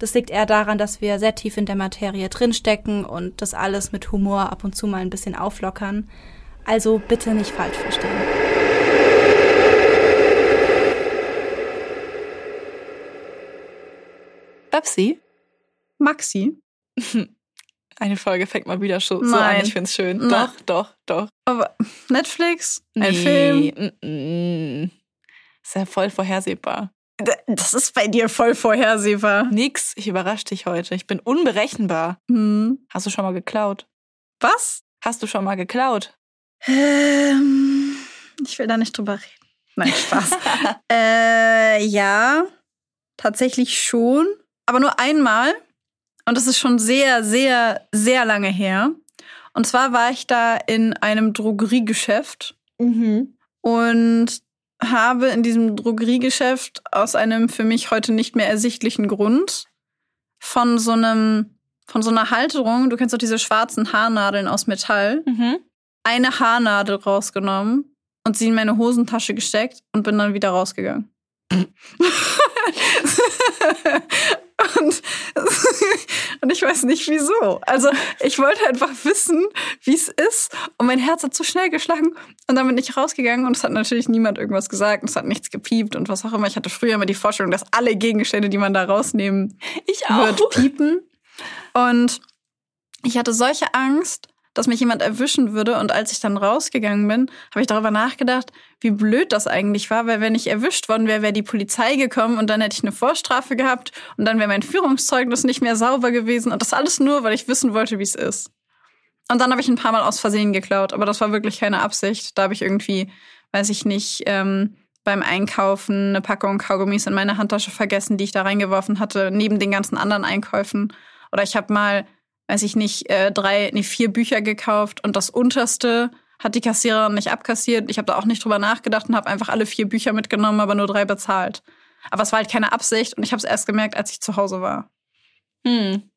Das liegt eher daran, dass wir sehr tief in der Materie drinstecken und das alles mit Humor ab und zu mal ein bisschen auflockern. Also bitte nicht falsch verstehen. Babsi? Maxi? Eine Folge fängt mal wieder so, Nein. so an. Ich find's schön. Nein. Doch, doch, doch. Aber Netflix? Ein Nee, Film? mm, mm. Ist ja voll vorhersehbar. Das ist bei dir voll vorhersehbar. Nix, ich überrasch dich heute. Ich bin unberechenbar. Hm. Hast du schon mal geklaut? Was? Hast du schon mal geklaut? Ähm, ich will da nicht drüber reden. Nein, Spaß. äh, ja, tatsächlich schon. Aber nur einmal. Und das ist schon sehr, sehr, sehr lange her. Und zwar war ich da in einem Drogeriegeschäft Mhm. und habe in diesem Drogeriegeschäft aus einem für mich heute nicht mehr ersichtlichen Grund von so einem, von so einer Halterung, du kennst doch diese schwarzen Haarnadeln aus Metall, Mhm. eine Haarnadel rausgenommen und sie in meine Hosentasche gesteckt und bin dann wieder rausgegangen. und, und ich weiß nicht wieso. Also ich wollte einfach wissen, wie es ist. Und mein Herz hat zu schnell geschlagen. Und dann bin ich rausgegangen und es hat natürlich niemand irgendwas gesagt. Und es hat nichts gepiept und was auch immer. Ich hatte früher immer die Vorstellung, dass alle Gegenstände, die man da rausnehmen Ich wird, piepen. Und ich hatte solche Angst, dass mich jemand erwischen würde. Und als ich dann rausgegangen bin, habe ich darüber nachgedacht, wie blöd das eigentlich war, weil wenn ich erwischt worden wäre, wäre die Polizei gekommen und dann hätte ich eine Vorstrafe gehabt und dann wäre mein Führungszeugnis nicht mehr sauber gewesen. Und das alles nur, weil ich wissen wollte, wie es ist. Und dann habe ich ein paar Mal aus Versehen geklaut, aber das war wirklich keine Absicht. Da habe ich irgendwie, weiß ich nicht, ähm, beim Einkaufen eine Packung Kaugummis in meine Handtasche vergessen, die ich da reingeworfen hatte, neben den ganzen anderen Einkäufen. Oder ich habe mal, weiß ich nicht, äh, drei, nee, vier Bücher gekauft und das unterste hat die Kassiererin nicht abkassiert. Ich habe da auch nicht drüber nachgedacht und habe einfach alle vier Bücher mitgenommen, aber nur drei bezahlt. Aber es war halt keine Absicht und ich habe es erst gemerkt, als ich zu Hause war. Hm.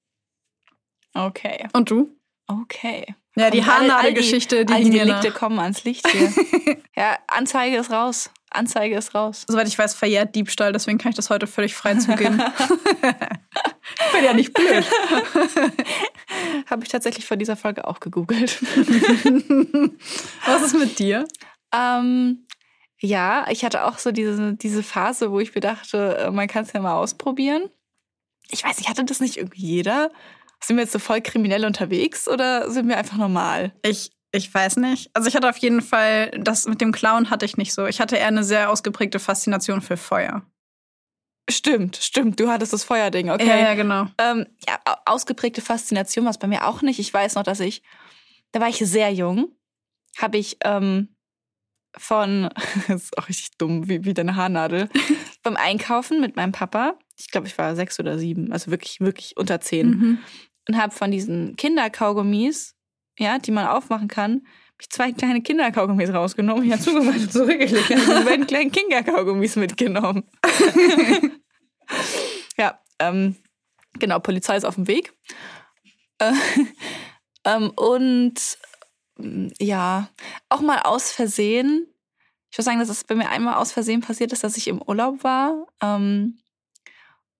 Okay. Und du? Okay. Ja, die all Haarnadelgeschichte, die all die ging mir Delikte kommen ans Licht hier. ja, Anzeige ist raus. Anzeige ist raus. Soweit ich weiß, verjährt Diebstahl, deswegen kann ich das heute völlig frei zugeben. ich bin ja nicht blöd. Habe ich tatsächlich vor dieser Folge auch gegoogelt. Was ist mit dir? Ähm, ja, ich hatte auch so diese, diese Phase, wo ich mir dachte, äh, man kann es ja mal ausprobieren. Ich weiß nicht, hatte das nicht irgendwie jeder? Sind wir jetzt so voll kriminell unterwegs oder sind wir einfach normal? Ich, ich weiß nicht. Also ich hatte auf jeden Fall, das mit dem Clown hatte ich nicht so. Ich hatte eher eine sehr ausgeprägte Faszination für Feuer. Stimmt, stimmt, du hattest das Feuerding, okay. Ja, ja, genau. Ähm, ja, au- ausgeprägte Faszination war es bei mir auch nicht. Ich weiß noch, dass ich, da war ich sehr jung, habe ich ähm, von, das ist auch richtig dumm, wie, wie deine Haarnadel, beim Einkaufen mit meinem Papa, ich glaube, ich war sechs oder sieben, also wirklich, wirklich unter zehn, Mhm. und habe von diesen Kinderkaugummis, ja, die man aufmachen kann, hab ich zwei kleine Kinderkaugummis rausgenommen, ich habe zugemacht und zurückgelegt, habe diese beiden kleinen Kinderkaugummis mitgenommen. ja, ähm, genau, Polizei ist auf dem Weg. Äh, ähm, und mm, ja, auch mal aus Versehen. Ich würde sagen, dass es bei mir einmal aus Versehen passiert ist, dass ich im Urlaub war. Ähm,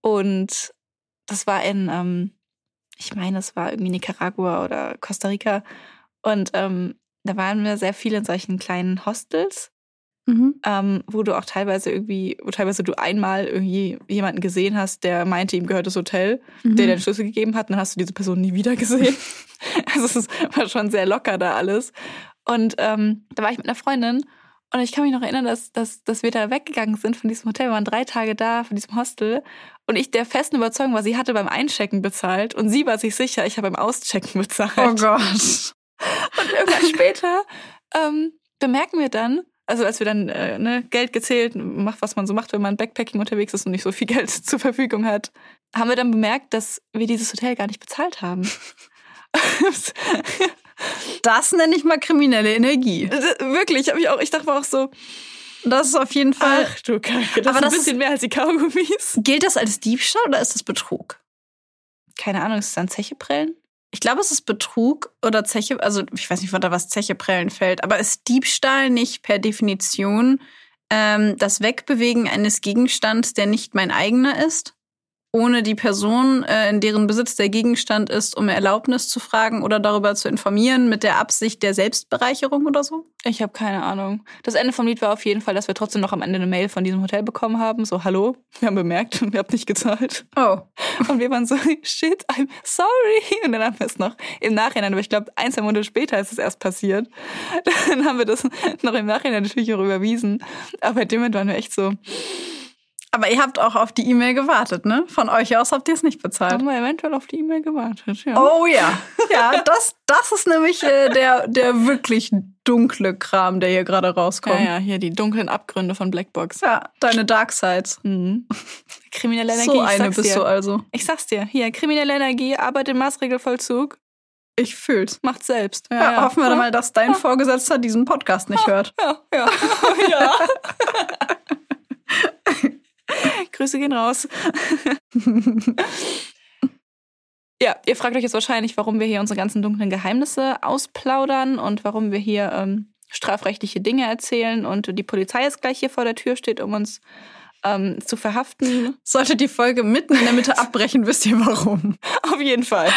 und das war in, ähm, ich meine, es war irgendwie Nicaragua oder Costa Rica. Und ähm, da waren wir sehr viel in solchen kleinen Hostels. Mhm. ähm, wo du auch teilweise irgendwie, wo teilweise du einmal irgendwie jemanden gesehen hast, der meinte, ihm gehört das Hotel, Mhm. der dir den Schlüssel gegeben hat, und dann hast du diese Person nie wieder gesehen. also es war schon sehr locker da alles. Und ähm, da war ich mit einer Freundin und ich kann mich noch erinnern, dass, dass, dass wir da weggegangen sind von diesem Hotel. Wir waren drei Tage da, von diesem Hostel. Und ich der festen Überzeugung war, sie hatte beim Einchecken bezahlt und sie war sich sicher, ich habe beim Auschecken bezahlt. Oh Gott. Und irgendwann später ähm, bemerken wir dann, also als wir dann äh, ne, Geld gezählt, macht, was man so macht, wenn man Backpacking unterwegs ist und nicht so viel Geld zur Verfügung hat, haben wir dann bemerkt, dass wir dieses Hotel gar nicht bezahlt haben. Das nenne ich mal kriminelle Energie. Wirklich, habe ich auch, ich dachte mir auch so, Das ist auf jeden Fall. ach du Kacke, das Aber ist ein das bisschen mehr als die Kaugummis. Gilt das als Diebstahl oder ist das Betrug? Keine Ahnung, ist es dann Zeche prellen? Ich glaube, es ist Betrug oder Zeche, also ich weiß nicht, unter was Zeche prellen fällt, aber ist Diebstahl nicht per Definition ähm, das Wegbewegen eines Gegenstands, der nicht mein eigener ist, ohne die Person, äh, in deren Besitz der Gegenstand ist, um Erlaubnis zu fragen oder darüber zu informieren, mit der Absicht der Selbstbereicherung oder so? Ich habe keine Ahnung. Das Ende vom Lied war auf jeden Fall, dass wir trotzdem noch am Ende eine Mail von diesem Hotel bekommen haben. So, hallo, wir haben bemerkt, ihr habt nicht gezahlt. Oh. Und wir waren so, shit, I'm sorry. Und dann haben wir es noch im Nachhinein, aber ich glaube, ein, zwei Monate später ist es erst passiert. Dann haben wir das noch im Nachhinein natürlich auch überwiesen. Aber bei dem Moment waren wir echt so, Aber ihr habt auch auf die E-Mail gewartet, ne? Von euch aus habt ihr es nicht bezahlt. haben wir eventuell auf die E-Mail gewartet. Ja. Oh ja. Ja, das, das ist nämlich äh, der, der wirklich dunkle Kram, der hier gerade rauskommt. ja, ja, hier die dunklen Abgründe von Blackbox. Ja, deine Dark Sides. Mhm. Kriminelle Energie, So ich eine sag's bist dir. du also. Ich sag's dir, hier, kriminelle Energie, Arbeit im Maßregelvollzug, Ich fühl's. macht selbst. Ja, hoffen wir doch mal, dass dein Vorgesetzter diesen Podcast nicht hört. Ja, ja, ja. Grüße gehen raus. ja, ihr fragt euch jetzt wahrscheinlich, warum wir hier unsere ganzen dunklen Geheimnisse ausplaudern und warum wir hier ähm, strafrechtliche Dinge erzählen und die Polizei jetzt gleich hier vor der Tür steht, um uns ähm, zu verhaften. Sollte die Folge mitten in der Mitte abbrechen, wisst ihr warum. Auf jeden Fall.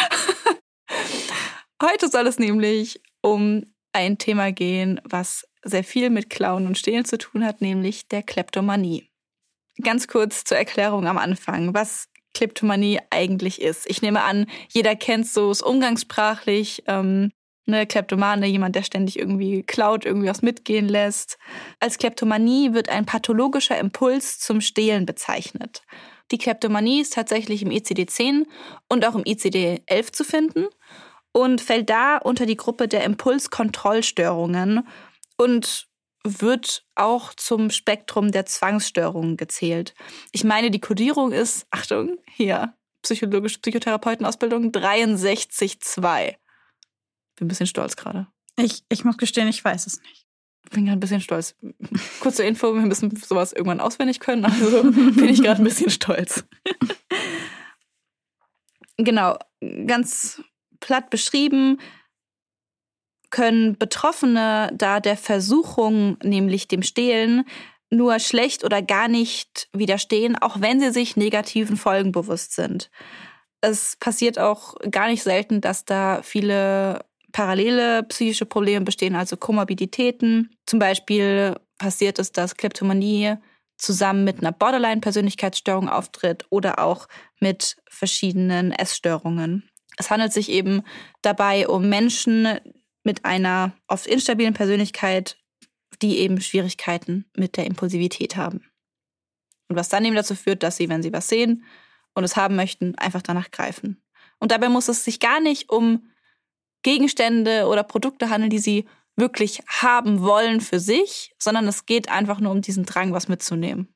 Heute soll es nämlich um ein Thema gehen, was sehr viel mit Klauen und Stehlen zu tun hat, nämlich der Kleptomanie. Ganz kurz zur Erklärung am Anfang, was Kleptomanie eigentlich ist. Ich nehme an, jeder kennt so es umgangssprachlich. Ähm, eine Kleptomane, jemand, der ständig irgendwie klaut, irgendwie was mitgehen lässt. Als Kleptomanie wird ein pathologischer Impuls zum Stehlen bezeichnet. Die Kleptomanie ist tatsächlich im ICD-10 und auch im ICD-11 zu finden und fällt da unter die Gruppe der Impulskontrollstörungen und wird auch zum Spektrum der Zwangsstörungen gezählt. Ich meine, die Kodierung ist, Achtung, hier, psychologische Psychotherapeutenausbildung 63.2. Bin ein bisschen stolz gerade. Ich, ich muss gestehen, ich weiß es nicht. Bin gerade ein bisschen stolz. Kurze Info, wir müssen sowas irgendwann auswendig können, also bin ich gerade ein bisschen stolz. genau, ganz platt beschrieben können Betroffene da der Versuchung, nämlich dem Stehlen, nur schlecht oder gar nicht widerstehen, auch wenn sie sich negativen Folgen bewusst sind. Es passiert auch gar nicht selten, dass da viele parallele psychische Probleme bestehen, also Komorbiditäten. Zum Beispiel passiert es, dass Kleptomanie zusammen mit einer Borderline-Persönlichkeitsstörung auftritt oder auch mit verschiedenen Essstörungen. Es handelt sich eben dabei um Menschen mit einer oft instabilen Persönlichkeit, die eben Schwierigkeiten mit der Impulsivität haben. Und was dann eben dazu führt, dass sie, wenn sie was sehen und es haben möchten, einfach danach greifen. Und dabei muss es sich gar nicht um Gegenstände oder Produkte handeln, die sie wirklich haben wollen für sich, sondern es geht einfach nur um diesen Drang, was mitzunehmen.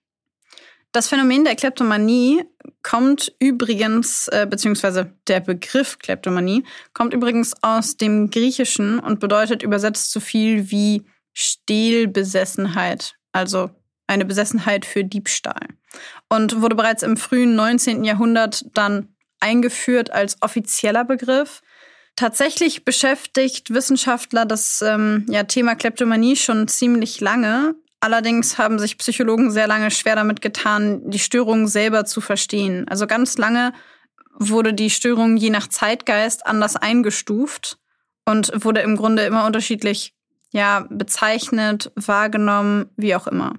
Das Phänomen der Kleptomanie kommt übrigens, äh, beziehungsweise der Begriff Kleptomanie kommt übrigens aus dem Griechischen und bedeutet übersetzt so viel wie Stehlbesessenheit, also eine Besessenheit für Diebstahl. Und wurde bereits im frühen 19. Jahrhundert dann eingeführt als offizieller Begriff. Tatsächlich beschäftigt Wissenschaftler das ähm, ja, Thema Kleptomanie schon ziemlich lange. Allerdings haben sich Psychologen sehr lange schwer damit getan, die Störung selber zu verstehen. Also ganz lange wurde die Störung je nach Zeitgeist anders eingestuft und wurde im Grunde immer unterschiedlich ja, bezeichnet, wahrgenommen, wie auch immer.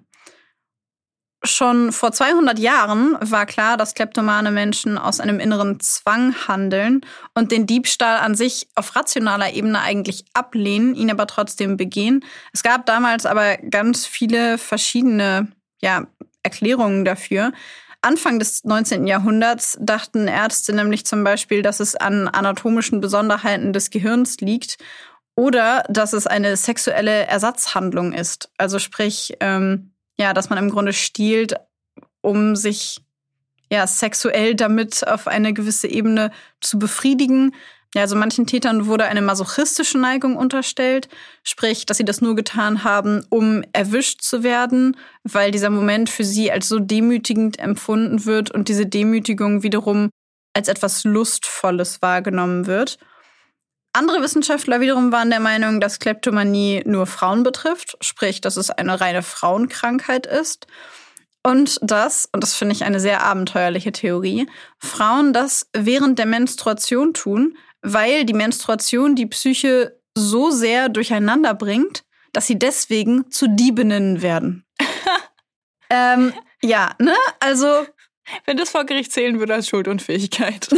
Schon vor 200 Jahren war klar, dass kleptomane Menschen aus einem inneren Zwang handeln und den Diebstahl an sich auf rationaler Ebene eigentlich ablehnen, ihn aber trotzdem begehen. Es gab damals aber ganz viele verschiedene ja, Erklärungen dafür. Anfang des 19. Jahrhunderts dachten Ärzte nämlich zum Beispiel, dass es an anatomischen Besonderheiten des Gehirns liegt oder dass es eine sexuelle Ersatzhandlung ist. Also sprich, ähm, ja, dass man im Grunde stiehlt, um sich ja sexuell damit auf eine gewisse Ebene zu befriedigen. Ja, also manchen Tätern wurde eine masochistische Neigung unterstellt, sprich, dass sie das nur getan haben, um erwischt zu werden, weil dieser Moment für sie als so demütigend empfunden wird und diese Demütigung wiederum als etwas Lustvolles wahrgenommen wird. Andere Wissenschaftler wiederum waren der Meinung, dass Kleptomanie nur Frauen betrifft, sprich, dass es eine reine Frauenkrankheit ist. Und dass, und das finde ich eine sehr abenteuerliche Theorie, Frauen das während der Menstruation tun, weil die Menstruation die Psyche so sehr durcheinander bringt, dass sie deswegen zu Diebinnen werden. ähm, ja, ne? Also wenn das vor Gericht zählen würde als Schuldunfähigkeit.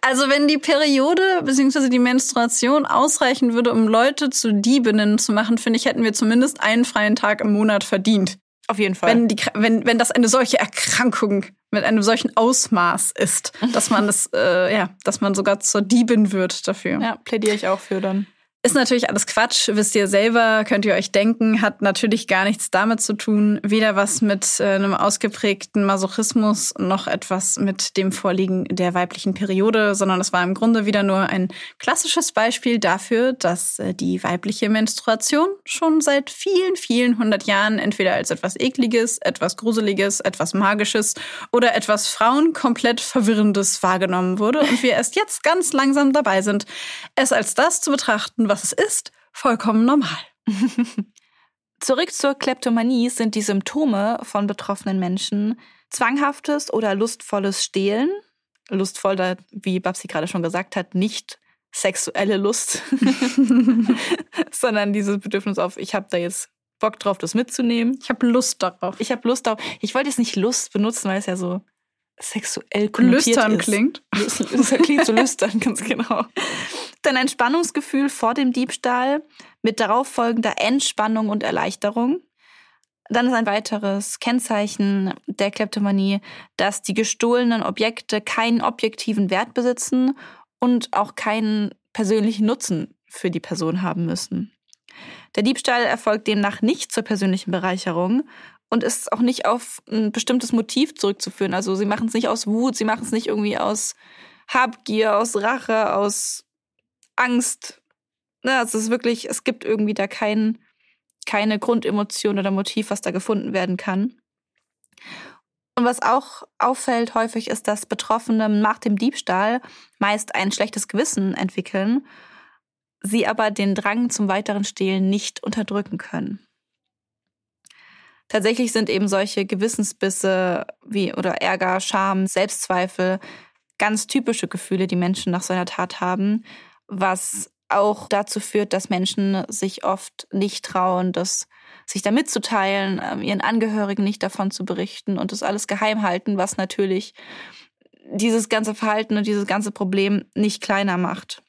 also wenn die Periode bzw. die Menstruation ausreichen würde, um Leute zu Diebinnen zu machen, finde ich, hätten wir zumindest einen freien Tag im Monat verdient. Auf jeden Fall. Wenn, die, wenn, wenn das eine solche Erkrankung mit einem solchen Ausmaß ist, dass man das, äh, ja, dass man sogar zur Diebin wird dafür. Ja, plädiere ich auch für dann. Ist natürlich alles Quatsch, wisst ihr selber, könnt ihr euch denken, hat natürlich gar nichts damit zu tun, weder was mit äh, einem ausgeprägten Masochismus noch etwas mit dem Vorliegen der weiblichen Periode, sondern es war im Grunde wieder nur ein klassisches Beispiel dafür, dass äh, die weibliche Menstruation schon seit vielen, vielen hundert Jahren entweder als etwas Ekliges, etwas Gruseliges, etwas Magisches oder etwas Frauen komplett Verwirrendes wahrgenommen wurde und wir erst jetzt ganz langsam dabei sind, es als das zu betrachten, was es ist, vollkommen normal. Zurück zur Kleptomanie sind die Symptome von betroffenen Menschen zwanghaftes oder lustvolles Stehlen. Lustvoll, wie Babsi gerade schon gesagt hat, nicht sexuelle Lust, sondern dieses Bedürfnis auf, ich habe da jetzt Bock drauf, das mitzunehmen. Ich habe Lust darauf. Ich habe Lust darauf. Ich wollte jetzt nicht Lust benutzen, weil es ja so sexuell konnotiert lüstern ist. klingt. Das klingt so lüstern, ganz genau. Dann ein Spannungsgefühl vor dem Diebstahl mit darauffolgender Entspannung und Erleichterung. Dann ist ein weiteres Kennzeichen der Kleptomanie, dass die gestohlenen Objekte keinen objektiven Wert besitzen und auch keinen persönlichen Nutzen für die Person haben müssen. Der Diebstahl erfolgt demnach nicht zur persönlichen Bereicherung und ist auch nicht auf ein bestimmtes Motiv zurückzuführen. Also sie machen es nicht aus Wut, sie machen es nicht irgendwie aus Habgier, aus Rache, aus Angst. Ne, also es ist wirklich, es gibt irgendwie da kein, keine Grundemotion oder Motiv, was da gefunden werden kann. Und was auch auffällt häufig ist, dass Betroffene nach dem Diebstahl meist ein schlechtes Gewissen entwickeln, sie aber den Drang zum weiteren Stehlen nicht unterdrücken können. Tatsächlich sind eben solche Gewissensbisse wie oder Ärger, Scham, Selbstzweifel ganz typische Gefühle, die Menschen nach so einer Tat haben, was auch dazu führt, dass Menschen sich oft nicht trauen, das sich da mitzuteilen, ähm, ihren Angehörigen nicht davon zu berichten und das alles geheim halten, was natürlich dieses ganze Verhalten und dieses ganze Problem nicht kleiner macht.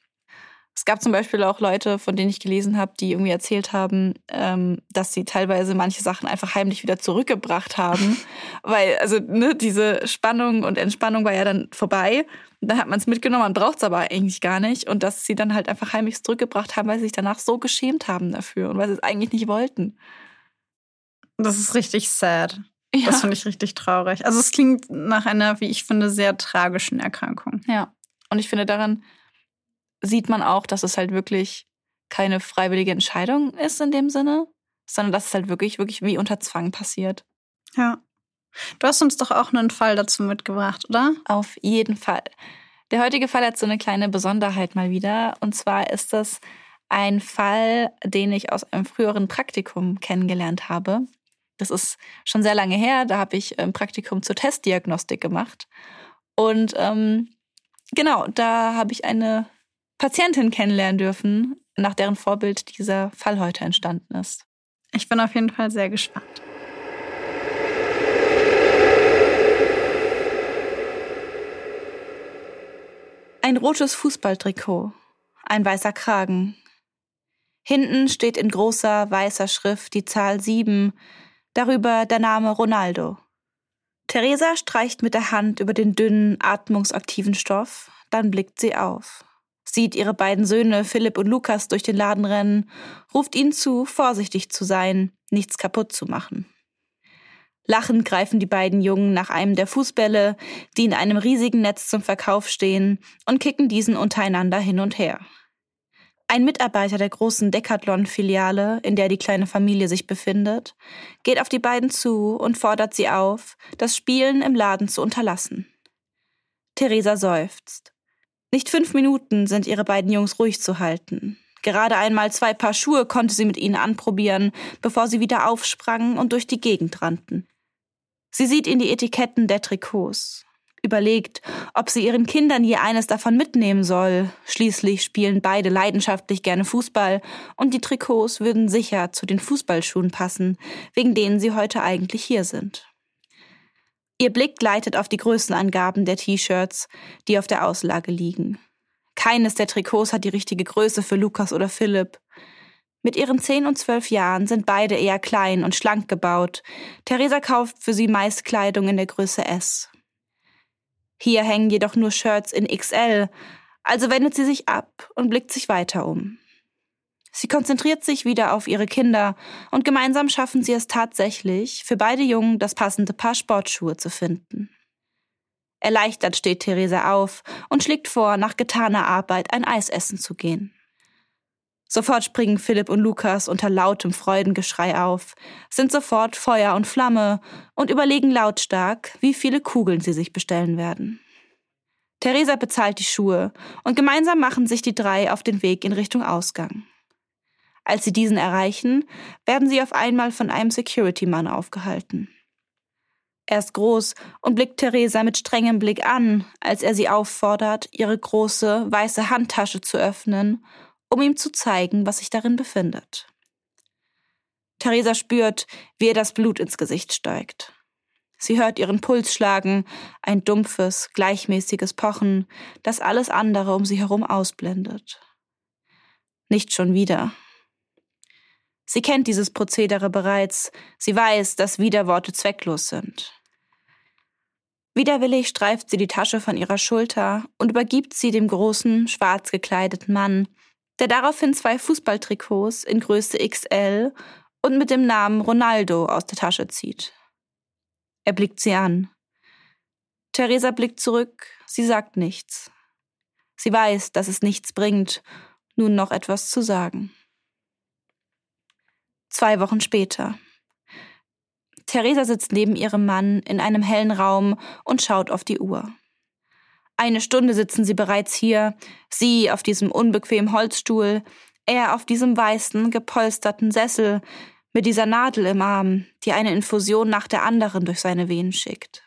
Es gab zum Beispiel auch Leute, von denen ich gelesen habe, die irgendwie erzählt haben, ähm, dass sie teilweise manche Sachen einfach heimlich wieder zurückgebracht haben. Weil, also, ne, diese Spannung und Entspannung war ja dann vorbei. Dann hat man es mitgenommen, man braucht es aber eigentlich gar nicht. Und dass sie dann halt einfach heimlich zurückgebracht haben, weil sie sich danach so geschämt haben dafür und weil sie es eigentlich nicht wollten. Das ist richtig sad. Ja. Das finde ich richtig traurig. Also es klingt nach einer, wie ich finde, sehr tragischen Erkrankung. Ja. Und ich finde, daran sieht man auch, dass es halt wirklich keine freiwillige Entscheidung ist in dem Sinne, sondern dass es halt wirklich, wirklich wie unter Zwang passiert. Ja. Du hast uns doch auch einen Fall dazu mitgebracht, oder? Auf jeden Fall. Der heutige Fall hat so eine kleine Besonderheit mal wieder. Und zwar ist das ein Fall, den ich aus einem früheren Praktikum kennengelernt habe. Das ist schon sehr lange her. Da habe ich ein Praktikum zur Testdiagnostik gemacht. Und ähm, genau, da habe ich eine Patientin kennenlernen dürfen, nach deren Vorbild dieser Fall heute entstanden ist. Ich bin auf jeden Fall sehr gespannt. Ein rotes Fußballtrikot, ein weißer Kragen. Hinten steht in großer weißer Schrift die Zahl 7, darüber der Name Ronaldo. Theresa streicht mit der Hand über den dünnen, atmungsaktiven Stoff, dann blickt sie auf sieht ihre beiden Söhne Philipp und Lukas durch den Laden rennen, ruft ihnen zu, vorsichtig zu sein, nichts kaputt zu machen. Lachend greifen die beiden Jungen nach einem der Fußbälle, die in einem riesigen Netz zum Verkauf stehen, und kicken diesen untereinander hin und her. Ein Mitarbeiter der großen Decathlon-Filiale, in der die kleine Familie sich befindet, geht auf die beiden zu und fordert sie auf, das Spielen im Laden zu unterlassen. Theresa seufzt. Nicht fünf Minuten sind ihre beiden Jungs ruhig zu halten. Gerade einmal zwei Paar Schuhe konnte sie mit ihnen anprobieren, bevor sie wieder aufsprangen und durch die Gegend rannten. Sie sieht in die Etiketten der Trikots, überlegt, ob sie ihren Kindern je eines davon mitnehmen soll. Schließlich spielen beide leidenschaftlich gerne Fußball und die Trikots würden sicher zu den Fußballschuhen passen, wegen denen sie heute eigentlich hier sind. Ihr Blick gleitet auf die Größenangaben der T-Shirts, die auf der Auslage liegen. Keines der Trikots hat die richtige Größe für Lukas oder Philipp. Mit ihren zehn und zwölf Jahren sind beide eher klein und schlank gebaut. Theresa kauft für sie meist Kleidung in der Größe S. Hier hängen jedoch nur Shirts in XL, also wendet sie sich ab und blickt sich weiter um. Sie konzentriert sich wieder auf ihre Kinder und gemeinsam schaffen sie es tatsächlich, für beide Jungen das passende Paar Sportschuhe zu finden. Erleichtert steht Theresa auf und schlägt vor, nach getaner Arbeit ein Eis essen zu gehen. Sofort springen Philipp und Lukas unter lautem Freudengeschrei auf, sind sofort Feuer und Flamme und überlegen lautstark, wie viele Kugeln sie sich bestellen werden. Theresa bezahlt die Schuhe und gemeinsam machen sich die drei auf den Weg in Richtung Ausgang. Als sie diesen erreichen, werden sie auf einmal von einem Security-Mann aufgehalten. Er ist groß und blickt Theresa mit strengem Blick an, als er sie auffordert, ihre große, weiße Handtasche zu öffnen, um ihm zu zeigen, was sich darin befindet. Theresa spürt, wie ihr das Blut ins Gesicht steigt. Sie hört ihren Puls schlagen, ein dumpfes, gleichmäßiges Pochen, das alles andere um sie herum ausblendet. Nicht schon wieder, Sie kennt dieses Prozedere bereits. Sie weiß, dass Widerworte zwecklos sind. Widerwillig streift sie die Tasche von ihrer Schulter und übergibt sie dem großen, schwarz gekleideten Mann, der daraufhin zwei Fußballtrikots in Größe XL und mit dem Namen Ronaldo aus der Tasche zieht. Er blickt sie an. Theresa blickt zurück, sie sagt nichts. Sie weiß, dass es nichts bringt, nun noch etwas zu sagen. Zwei Wochen später. Theresa sitzt neben ihrem Mann in einem hellen Raum und schaut auf die Uhr. Eine Stunde sitzen sie bereits hier, sie auf diesem unbequemen Holzstuhl, er auf diesem weißen, gepolsterten Sessel mit dieser Nadel im Arm, die eine Infusion nach der anderen durch seine Venen schickt.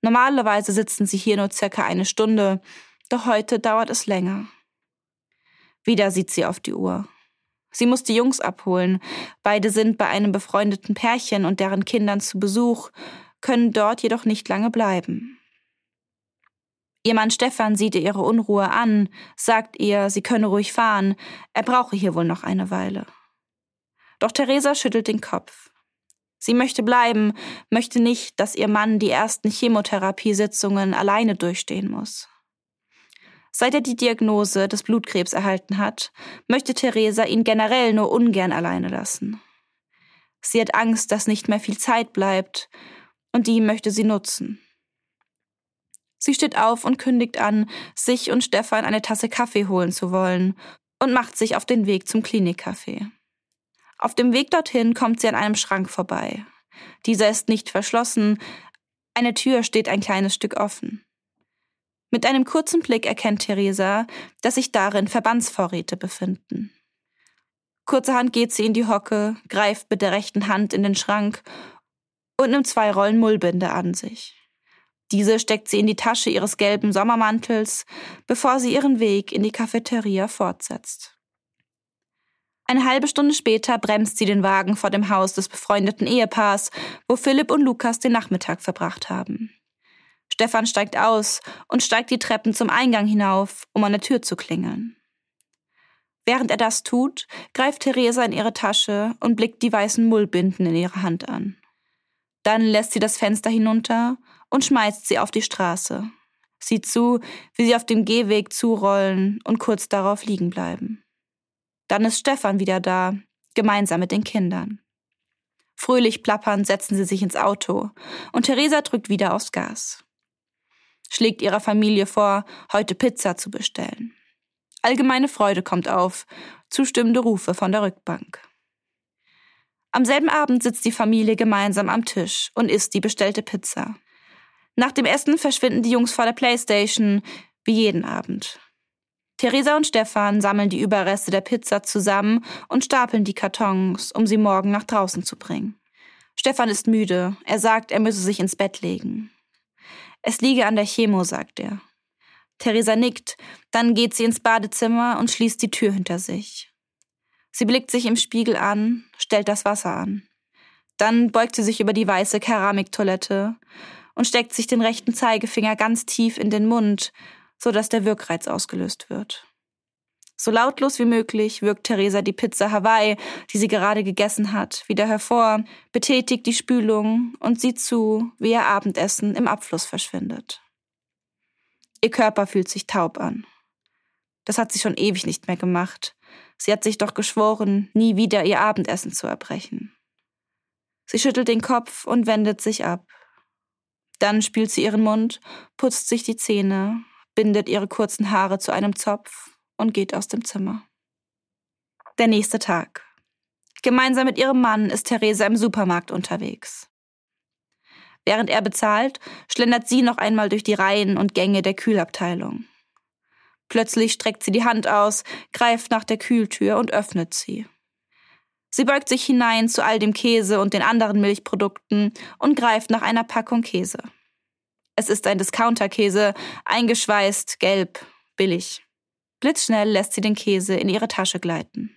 Normalerweise sitzen sie hier nur circa eine Stunde, doch heute dauert es länger. Wieder sieht sie auf die Uhr. Sie muss die Jungs abholen. Beide sind bei einem befreundeten Pärchen und deren Kindern zu Besuch, können dort jedoch nicht lange bleiben. Ihr Mann Stefan sieht ihr ihre Unruhe an, sagt ihr, sie könne ruhig fahren, er brauche hier wohl noch eine Weile. Doch Theresa schüttelt den Kopf. Sie möchte bleiben, möchte nicht, dass ihr Mann die ersten Chemotherapiesitzungen alleine durchstehen muss. Seit er die Diagnose des Blutkrebs erhalten hat, möchte Theresa ihn generell nur ungern alleine lassen. Sie hat Angst, dass nicht mehr viel Zeit bleibt, und die möchte sie nutzen. Sie steht auf und kündigt an, sich und Stefan eine Tasse Kaffee holen zu wollen und macht sich auf den Weg zum Klinikcafé. Auf dem Weg dorthin kommt sie an einem Schrank vorbei. Dieser ist nicht verschlossen, eine Tür steht ein kleines Stück offen. Mit einem kurzen Blick erkennt Theresa, dass sich darin Verbandsvorräte befinden. Kurzerhand geht sie in die Hocke, greift mit der rechten Hand in den Schrank und nimmt zwei Rollen Mullbinde an sich. Diese steckt sie in die Tasche ihres gelben Sommermantels, bevor sie ihren Weg in die Cafeteria fortsetzt. Eine halbe Stunde später bremst sie den Wagen vor dem Haus des befreundeten Ehepaars, wo Philipp und Lukas den Nachmittag verbracht haben. Stefan steigt aus und steigt die Treppen zum Eingang hinauf, um an der Tür zu klingeln. Während er das tut, greift Theresa in ihre Tasche und blickt die weißen Mullbinden in ihrer Hand an. Dann lässt sie das Fenster hinunter und schmeißt sie auf die Straße. Sieht zu, wie sie auf dem Gehweg zurollen und kurz darauf liegen bleiben. Dann ist Stefan wieder da, gemeinsam mit den Kindern. Fröhlich plappernd setzen sie sich ins Auto und Theresa drückt wieder aufs Gas. Schlägt ihrer Familie vor, heute Pizza zu bestellen. Allgemeine Freude kommt auf, zustimmende Rufe von der Rückbank. Am selben Abend sitzt die Familie gemeinsam am Tisch und isst die bestellte Pizza. Nach dem Essen verschwinden die Jungs vor der Playstation, wie jeden Abend. Theresa und Stefan sammeln die Überreste der Pizza zusammen und stapeln die Kartons, um sie morgen nach draußen zu bringen. Stefan ist müde. Er sagt, er müsse sich ins Bett legen. Es liege an der Chemo, sagt er. Theresa nickt, dann geht sie ins Badezimmer und schließt die Tür hinter sich. Sie blickt sich im Spiegel an, stellt das Wasser an. Dann beugt sie sich über die weiße Keramiktoilette und steckt sich den rechten Zeigefinger ganz tief in den Mund, so dass der Wirkreiz ausgelöst wird. So lautlos wie möglich wirkt Theresa die Pizza Hawaii, die sie gerade gegessen hat, wieder hervor, betätigt die Spülung und sieht zu, wie ihr Abendessen im Abfluss verschwindet. Ihr Körper fühlt sich taub an. Das hat sie schon ewig nicht mehr gemacht. Sie hat sich doch geschworen, nie wieder ihr Abendessen zu erbrechen. Sie schüttelt den Kopf und wendet sich ab. Dann spült sie ihren Mund, putzt sich die Zähne bindet ihre kurzen Haare zu einem Zopf und geht aus dem Zimmer. Der nächste Tag. Gemeinsam mit ihrem Mann ist Theresa im Supermarkt unterwegs. Während er bezahlt, schlendert sie noch einmal durch die Reihen und Gänge der Kühlabteilung. Plötzlich streckt sie die Hand aus, greift nach der Kühltür und öffnet sie. Sie beugt sich hinein zu all dem Käse und den anderen Milchprodukten und greift nach einer Packung Käse. Es ist ein Discounterkäse, eingeschweißt, gelb, billig. Blitzschnell lässt sie den Käse in ihre Tasche gleiten.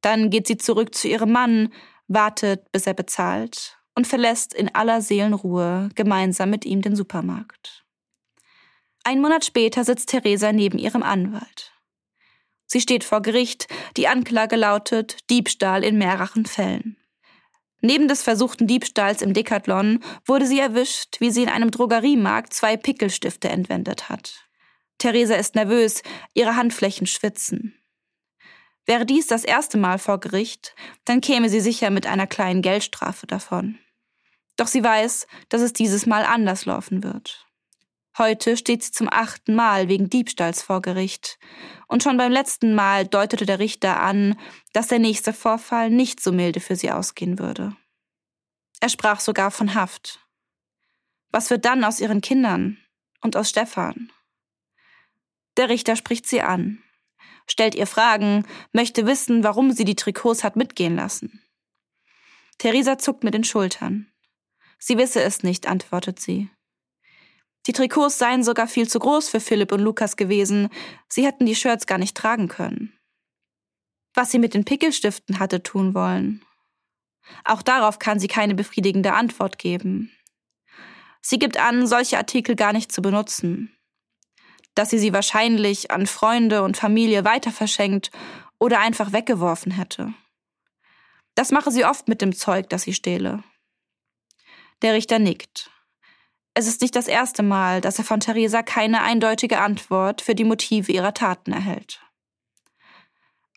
Dann geht sie zurück zu ihrem Mann, wartet, bis er bezahlt und verlässt in aller Seelenruhe gemeinsam mit ihm den Supermarkt. Ein Monat später sitzt Theresa neben ihrem Anwalt. Sie steht vor Gericht, die Anklage lautet Diebstahl in mehreren Fällen. Neben des versuchten Diebstahls im Decathlon wurde sie erwischt, wie sie in einem Drogeriemarkt zwei Pickelstifte entwendet hat. Theresa ist nervös, ihre Handflächen schwitzen. Wäre dies das erste Mal vor Gericht, dann käme sie sicher mit einer kleinen Geldstrafe davon. Doch sie weiß, dass es dieses Mal anders laufen wird. Heute steht sie zum achten Mal wegen Diebstahls vor Gericht. Und schon beim letzten Mal deutete der Richter an, dass der nächste Vorfall nicht so milde für sie ausgehen würde. Er sprach sogar von Haft. Was wird dann aus ihren Kindern und aus Stefan? Der Richter spricht sie an, stellt ihr Fragen, möchte wissen, warum sie die Trikots hat mitgehen lassen. Theresa zuckt mit den Schultern. Sie wisse es nicht, antwortet sie. Die Trikots seien sogar viel zu groß für Philipp und Lukas gewesen. Sie hätten die Shirts gar nicht tragen können. Was sie mit den Pickelstiften hatte tun wollen. Auch darauf kann sie keine befriedigende Antwort geben. Sie gibt an, solche Artikel gar nicht zu benutzen. Dass sie sie wahrscheinlich an Freunde und Familie weiter verschenkt oder einfach weggeworfen hätte. Das mache sie oft mit dem Zeug, das sie stehle. Der Richter nickt. Es ist nicht das erste Mal, dass er von Theresa keine eindeutige Antwort für die Motive ihrer Taten erhält.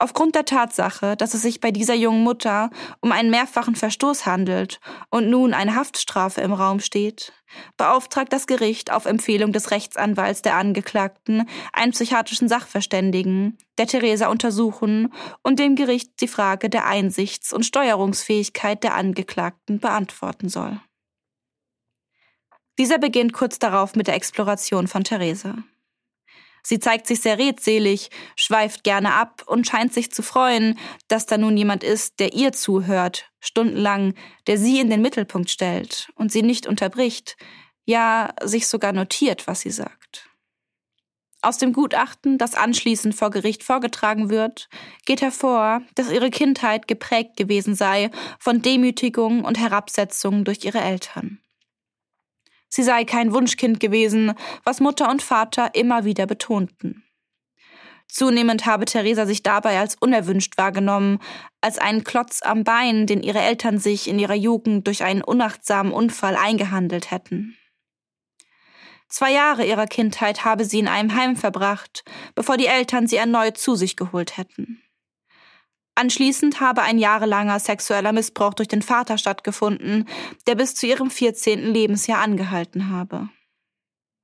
Aufgrund der Tatsache, dass es sich bei dieser jungen Mutter um einen mehrfachen Verstoß handelt und nun eine Haftstrafe im Raum steht, beauftragt das Gericht auf Empfehlung des Rechtsanwalts der Angeklagten einen psychiatrischen Sachverständigen, der Theresa untersuchen und dem Gericht die Frage der Einsichts- und Steuerungsfähigkeit der Angeklagten beantworten soll. Dieser beginnt kurz darauf mit der Exploration von Therese. Sie zeigt sich sehr redselig, schweift gerne ab und scheint sich zu freuen, dass da nun jemand ist, der ihr zuhört, stundenlang, der sie in den Mittelpunkt stellt und sie nicht unterbricht, ja sich sogar notiert, was sie sagt. Aus dem Gutachten, das anschließend vor Gericht vorgetragen wird, geht hervor, dass ihre Kindheit geprägt gewesen sei von Demütigung und Herabsetzung durch ihre Eltern. Sie sei kein Wunschkind gewesen, was Mutter und Vater immer wieder betonten. Zunehmend habe Theresa sich dabei als unerwünscht wahrgenommen, als einen Klotz am Bein, den ihre Eltern sich in ihrer Jugend durch einen unachtsamen Unfall eingehandelt hätten. Zwei Jahre ihrer Kindheit habe sie in einem Heim verbracht, bevor die Eltern sie erneut zu sich geholt hätten. Anschließend habe ein jahrelanger sexueller Missbrauch durch den Vater stattgefunden, der bis zu ihrem 14. Lebensjahr angehalten habe.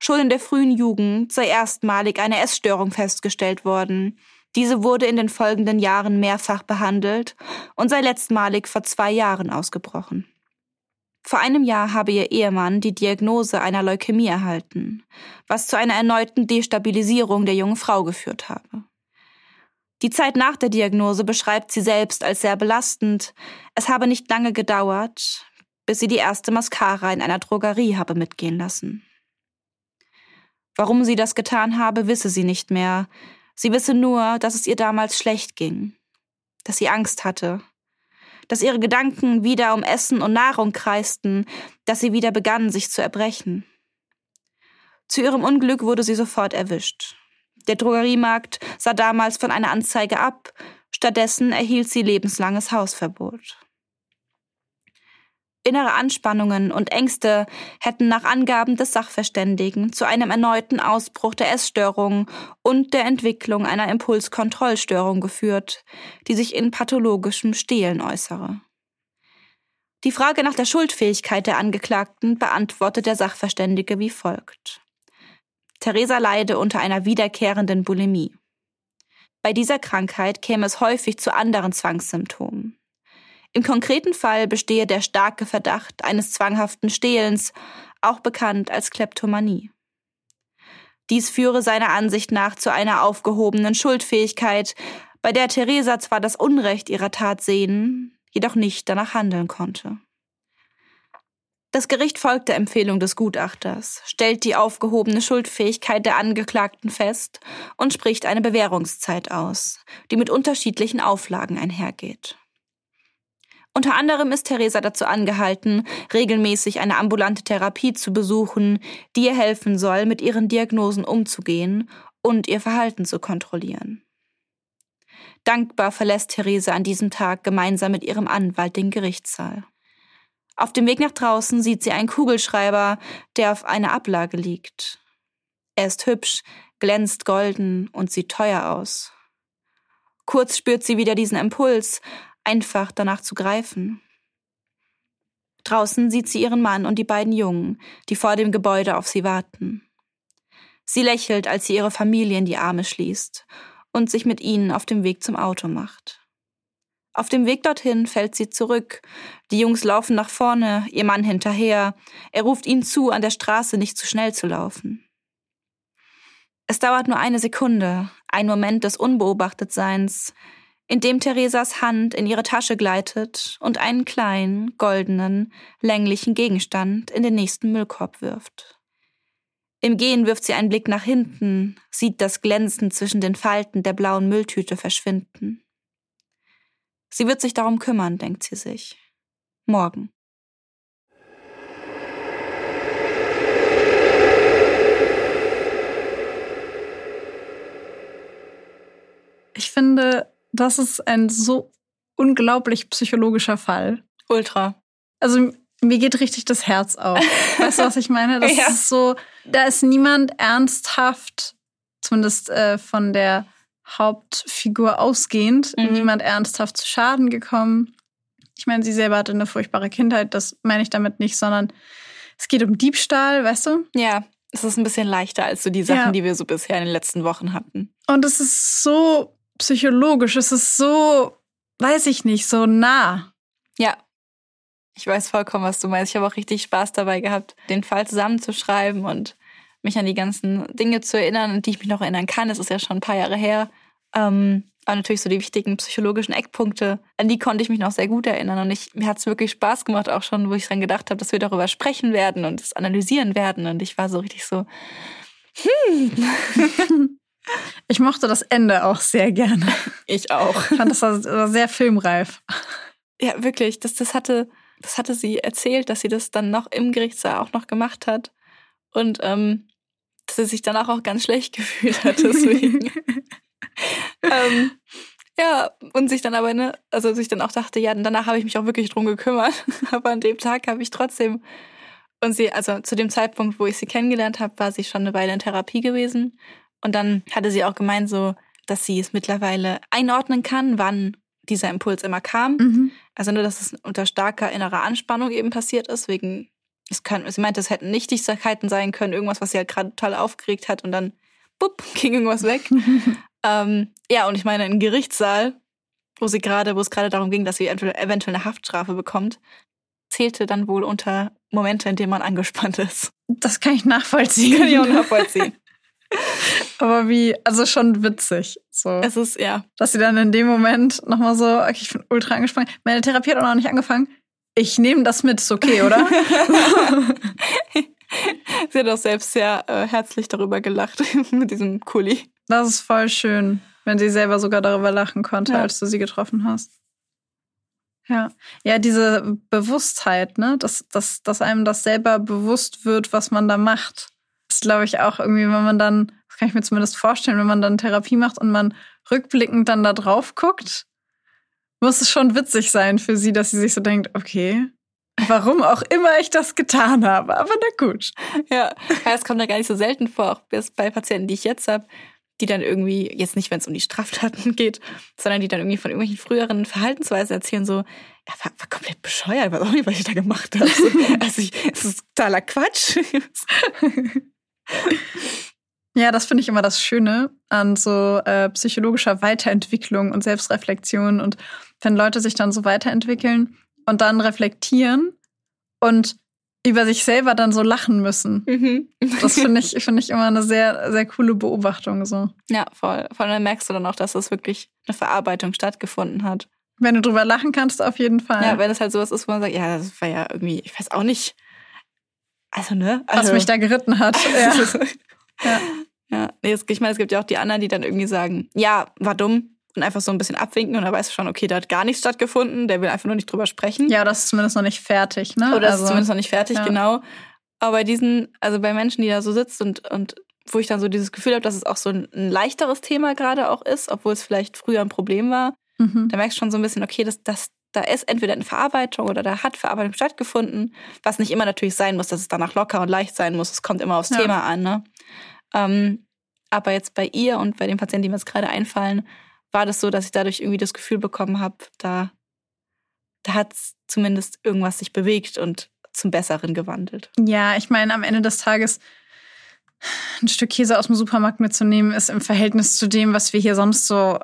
Schon in der frühen Jugend sei erstmalig eine Essstörung festgestellt worden. Diese wurde in den folgenden Jahren mehrfach behandelt und sei letztmalig vor zwei Jahren ausgebrochen. Vor einem Jahr habe ihr Ehemann die Diagnose einer Leukämie erhalten, was zu einer erneuten Destabilisierung der jungen Frau geführt habe. Die Zeit nach der Diagnose beschreibt sie selbst als sehr belastend. Es habe nicht lange gedauert, bis sie die erste Mascara in einer Drogerie habe mitgehen lassen. Warum sie das getan habe, wisse sie nicht mehr. Sie wisse nur, dass es ihr damals schlecht ging, dass sie Angst hatte, dass ihre Gedanken wieder um Essen und Nahrung kreisten, dass sie wieder begann, sich zu erbrechen. Zu ihrem Unglück wurde sie sofort erwischt. Der Drogeriemarkt sah damals von einer Anzeige ab, stattdessen erhielt sie lebenslanges Hausverbot. Innere Anspannungen und Ängste hätten nach Angaben des Sachverständigen zu einem erneuten Ausbruch der Essstörung und der Entwicklung einer Impulskontrollstörung geführt, die sich in pathologischem Stehlen äußere. Die Frage nach der Schuldfähigkeit der Angeklagten beantwortet der Sachverständige wie folgt. Theresa leide unter einer wiederkehrenden Bulimie. Bei dieser Krankheit käme es häufig zu anderen Zwangssymptomen. Im konkreten Fall bestehe der starke Verdacht eines zwanghaften Stehlens, auch bekannt als Kleptomanie. Dies führe seiner Ansicht nach zu einer aufgehobenen Schuldfähigkeit, bei der Theresa zwar das Unrecht ihrer Tat sehen, jedoch nicht danach handeln konnte. Das Gericht folgt der Empfehlung des Gutachters, stellt die aufgehobene Schuldfähigkeit der Angeklagten fest und spricht eine Bewährungszeit aus, die mit unterschiedlichen Auflagen einhergeht. Unter anderem ist Theresa dazu angehalten, regelmäßig eine ambulante Therapie zu besuchen, die ihr helfen soll, mit ihren Diagnosen umzugehen und ihr Verhalten zu kontrollieren. Dankbar verlässt Theresa an diesem Tag gemeinsam mit ihrem Anwalt den Gerichtssaal. Auf dem Weg nach draußen sieht sie einen Kugelschreiber, der auf einer Ablage liegt. Er ist hübsch, glänzt golden und sieht teuer aus. Kurz spürt sie wieder diesen Impuls, einfach danach zu greifen. Draußen sieht sie ihren Mann und die beiden Jungen, die vor dem Gebäude auf sie warten. Sie lächelt, als sie ihre Familie in die Arme schließt und sich mit ihnen auf dem Weg zum Auto macht. Auf dem Weg dorthin fällt sie zurück. Die Jungs laufen nach vorne, ihr Mann hinterher. Er ruft ihnen zu, an der Straße nicht zu schnell zu laufen. Es dauert nur eine Sekunde, ein Moment des Unbeobachtetseins, in dem Theresas Hand in ihre Tasche gleitet und einen kleinen, goldenen, länglichen Gegenstand in den nächsten Müllkorb wirft. Im Gehen wirft sie einen Blick nach hinten, sieht das Glänzen zwischen den Falten der blauen Mülltüte verschwinden. Sie wird sich darum kümmern, denkt sie sich. Morgen. Ich finde, das ist ein so unglaublich psychologischer Fall. Ultra. Also mir geht richtig das Herz auf. Weißt du, was ich meine? Das ja. ist so, da ist niemand ernsthaft, zumindest äh, von der Hauptfigur ausgehend, mhm. niemand ernsthaft zu Schaden gekommen. Ich meine, sie selber hatte eine furchtbare Kindheit, das meine ich damit nicht, sondern es geht um Diebstahl, weißt du? Ja, es ist ein bisschen leichter als so die Sachen, ja. die wir so bisher in den letzten Wochen hatten. Und es ist so psychologisch. Es ist so, weiß ich nicht, so nah. Ja. Ich weiß vollkommen, was du meinst. Ich habe auch richtig Spaß dabei gehabt, den Fall zusammenzuschreiben und mich an die ganzen Dinge zu erinnern, an die ich mich noch erinnern kann. Es ist ja schon ein paar Jahre her. Ähm, aber natürlich so die wichtigen psychologischen Eckpunkte, an die konnte ich mich noch sehr gut erinnern. Und ich, mir hat es wirklich Spaß gemacht, auch schon, wo ich dran gedacht habe, dass wir darüber sprechen werden und es analysieren werden. Und ich war so richtig so, Hm. Ich mochte das Ende auch sehr gerne. Ich auch. Ich fand das war, war sehr filmreif. Ja, wirklich. Das, das, hatte, das hatte sie erzählt, dass sie das dann noch im Gerichtssaal auch noch gemacht hat. Und ähm, dass sie sich danach auch ganz schlecht gefühlt hat, deswegen. ähm, ja, und sich dann aber, ne, also sich dann auch dachte, ja, danach habe ich mich auch wirklich drum gekümmert. aber an dem Tag habe ich trotzdem. Und sie, also zu dem Zeitpunkt, wo ich sie kennengelernt habe, war sie schon eine Weile in Therapie gewesen. Und dann hatte sie auch gemeint, so, dass sie es mittlerweile einordnen kann, wann dieser Impuls immer kam. Mhm. Also nur, dass es unter starker innerer Anspannung eben passiert ist, wegen, es kann, sie meinte, es hätten Nichtigkeiten sein können, irgendwas, was sie halt gerade total aufgeregt hat und dann, bupp, ging irgendwas weg. ähm, ja, und ich meine, im Gerichtssaal, wo sie gerade, wo es gerade darum ging, dass sie eventuell eine Haftstrafe bekommt, zählte dann wohl unter Momente, in denen man angespannt ist. Das kann ich nachvollziehen. Kann ich auch nachvollziehen. Aber wie, also schon witzig. So. Es ist, ja. Dass sie dann in dem Moment nochmal so, okay, ich bin ultra angespannt. Meine Therapie hat auch noch nicht angefangen. Ich nehme das mit, ist okay, oder? sie hat auch selbst sehr äh, herzlich darüber gelacht, mit diesem Kuli. Das ist voll schön, wenn sie selber sogar darüber lachen konnte, Ja. als du sie getroffen hast. Ja, ja, diese Bewusstheit, ne, dass, dass, dass einem das selber bewusst wird, was man da macht. Das glaube ich auch irgendwie, wenn man dann, das kann ich mir zumindest vorstellen, wenn man dann Therapie macht und man rückblickend dann da drauf guckt, muss es schon witzig sein für sie, dass sie sich so denkt, okay, warum auch immer ich das getan habe, aber na gut. Ja, es kommt ja gar nicht so selten vor, auch bis bei Patienten, die ich jetzt habe, die dann irgendwie, jetzt nicht, wenn es um die Straftaten geht, sondern die dann irgendwie von irgendwelchen früheren Verhaltensweisen erzählen, so, ja, war, war komplett bescheuert, ich weiß auch nicht, was ich da gemacht habe. So, also, ich, es ist totaler Quatsch. Ja, das finde ich immer das Schöne an so äh, psychologischer Weiterentwicklung und Selbstreflexion und wenn Leute sich dann so weiterentwickeln und dann reflektieren und über sich selber dann so lachen müssen. Mhm. Das finde ich, finde ich immer eine sehr, sehr coole Beobachtung so. Ja, voll. Vor allem merkst du dann auch, dass das wirklich eine Verarbeitung stattgefunden hat. Wenn du drüber lachen kannst, auf jeden Fall. Ja, wenn es halt sowas ist, wo man sagt, ja, das war ja irgendwie, ich weiß auch nicht. Also, ne? was Also, mich da geritten hat. ja. ja. Ja. Nee, ich meine, es gibt ja auch die anderen, die dann irgendwie sagen, ja, war dumm und einfach so ein bisschen abwinken und dann weißt du schon, okay, da hat gar nichts stattgefunden, der will einfach nur nicht drüber sprechen. ja, das ist zumindest noch nicht fertig, ne? Oder das Also, ist zumindest noch nicht fertig, ja. genau. Aber bei diesen, also bei Menschen, die da so sitzt und, und wo ich dann so dieses Gefühl habe, dass es auch so ein, ein leichteres Thema gerade auch ist, obwohl es vielleicht früher ein Problem war, Mhm. da merkst du schon so ein bisschen, okay, das, das, da ist entweder eine Verarbeitung oder da hat Verarbeitung stattgefunden, was nicht immer natürlich sein muss, dass es danach locker und leicht sein muss. Es kommt immer aufs Ja. Thema an. Ne? Ähm, aber jetzt bei ihr und bei den Patienten, die mir jetzt gerade einfallen, war das so, dass ich dadurch irgendwie das Gefühl bekommen habe, da, da hat zumindest irgendwas sich bewegt und zum Besseren gewandelt. Ja, ich meine, am Ende des Tages ein Stück Käse aus dem Supermarkt mitzunehmen, ist im Verhältnis zu dem, was wir hier sonst so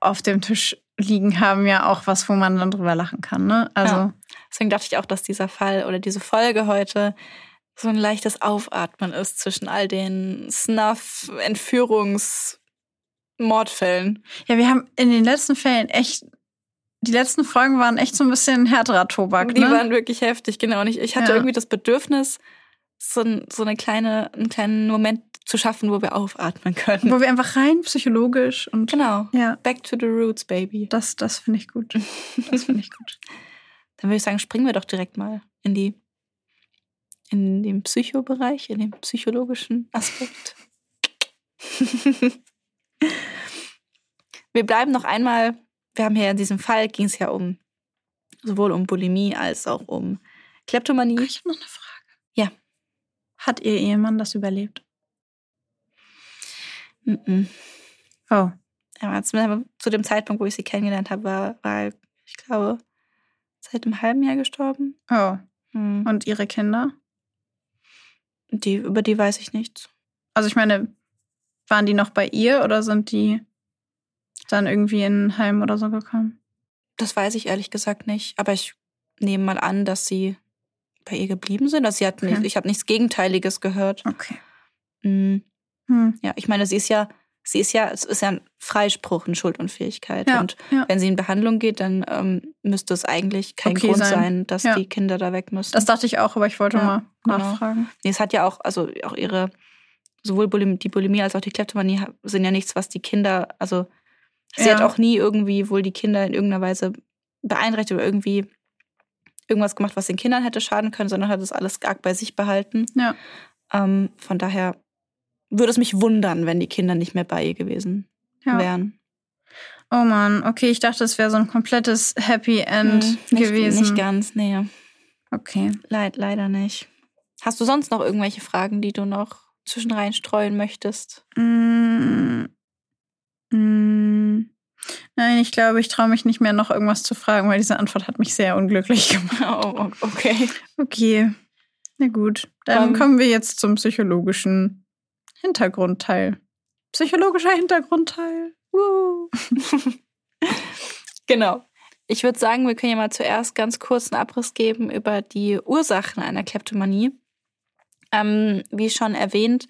auf dem Tisch liegen haben, ja auch was, wo man dann drüber lachen kann. Ne? Also, Ja. Deswegen dachte ich auch, dass dieser Fall oder diese Folge heute so ein leichtes Aufatmen ist zwischen all den Snuff, Entführungs, Mordfällen. ja, wir haben in den letzten Fällen echt, die letzten Folgen waren echt so ein bisschen härterer Tobak. Die ne? waren wirklich heftig, genau. Und ich, ich hatte Ja. irgendwie das Bedürfnis, so, ein, so eine kleine, einen kleinen Moment zu schaffen, wo wir aufatmen können. wo wir einfach rein psychologisch und Genau. ja, Back to the roots, baby. das, das finde ich gut. Das finde ich gut. Dann würde ich sagen, springen wir doch direkt mal in die in den Psychobereich, in den psychologischen Aspekt. wir bleiben noch einmal, wir haben hier in diesem Fall ging es ja um sowohl um Bulimie als auch um Kleptomanie. Ich habe noch eine Frage. Ja. Hat ihr Ehemann das überlebt? Mhm. Oh. Ja, zu dem Zeitpunkt, wo ich sie kennengelernt habe, war, war ich glaube, seit einem halben Jahr gestorben. Oh. Hm. Und ihre Kinder? Die, über die weiß ich nichts. Also ich meine, waren die noch bei ihr oder sind die dann irgendwie in ein Heim oder so gekommen? Das weiß ich ehrlich gesagt nicht. Aber ich nehme mal an, dass sie bei ihr geblieben sind. Also sie hat Okay. nicht, ich habe nichts Gegenteiliges gehört. Okay. Hm, Hm. Ja, ich meine, sie ist ja, sie ist ja, es ist ja ein Freispruch, eine Schuldunfähigkeit. Ja, Und ja. wenn sie in Behandlung geht, dann ähm, müsste es eigentlich kein Okay Grund sein. sein, dass Ja. die Kinder da weg müssen. Das dachte ich auch, aber ich wollte mal genau. nachfragen. Nee, es hat ja auch, also auch ihre, sowohl Bulim die Bulimie als auch die Kleptomanie sind ja nichts, was die Kinder, also sie hat auch nie irgendwie wohl die Kinder in irgendeiner Weise beeinträchtigt oder irgendwie irgendwas gemacht, was den Kindern hätte schaden können, sondern hat das alles arg bei sich behalten. Ja. Ähm, von daher würde es mich wundern, wenn die Kinder nicht mehr bei ihr gewesen Ja. wären. Oh Mann, okay, ich dachte, es wäre so ein komplettes Happy End Hm, nicht, gewesen. Nicht ganz, nee. Okay. Leid, leider nicht. Hast du sonst noch irgendwelche Fragen, die du noch zwischen rein streuen möchtest? Mm. Mm. Nein, ich glaube, ich traue mich nicht mehr, noch irgendwas zu fragen, weil diese Antwort hat mich sehr unglücklich gemacht. Oh, okay. Okay. Na gut. Dann Ähm. kommen wir jetzt zum psychologischen Hintergrundteil. Psychologischer Hintergrundteil. Woo. Genau. Ich würde sagen, wir können ja mal zuerst ganz kurz einen Abriss geben über die Ursachen einer Kleptomanie. Ähm, wie schon erwähnt,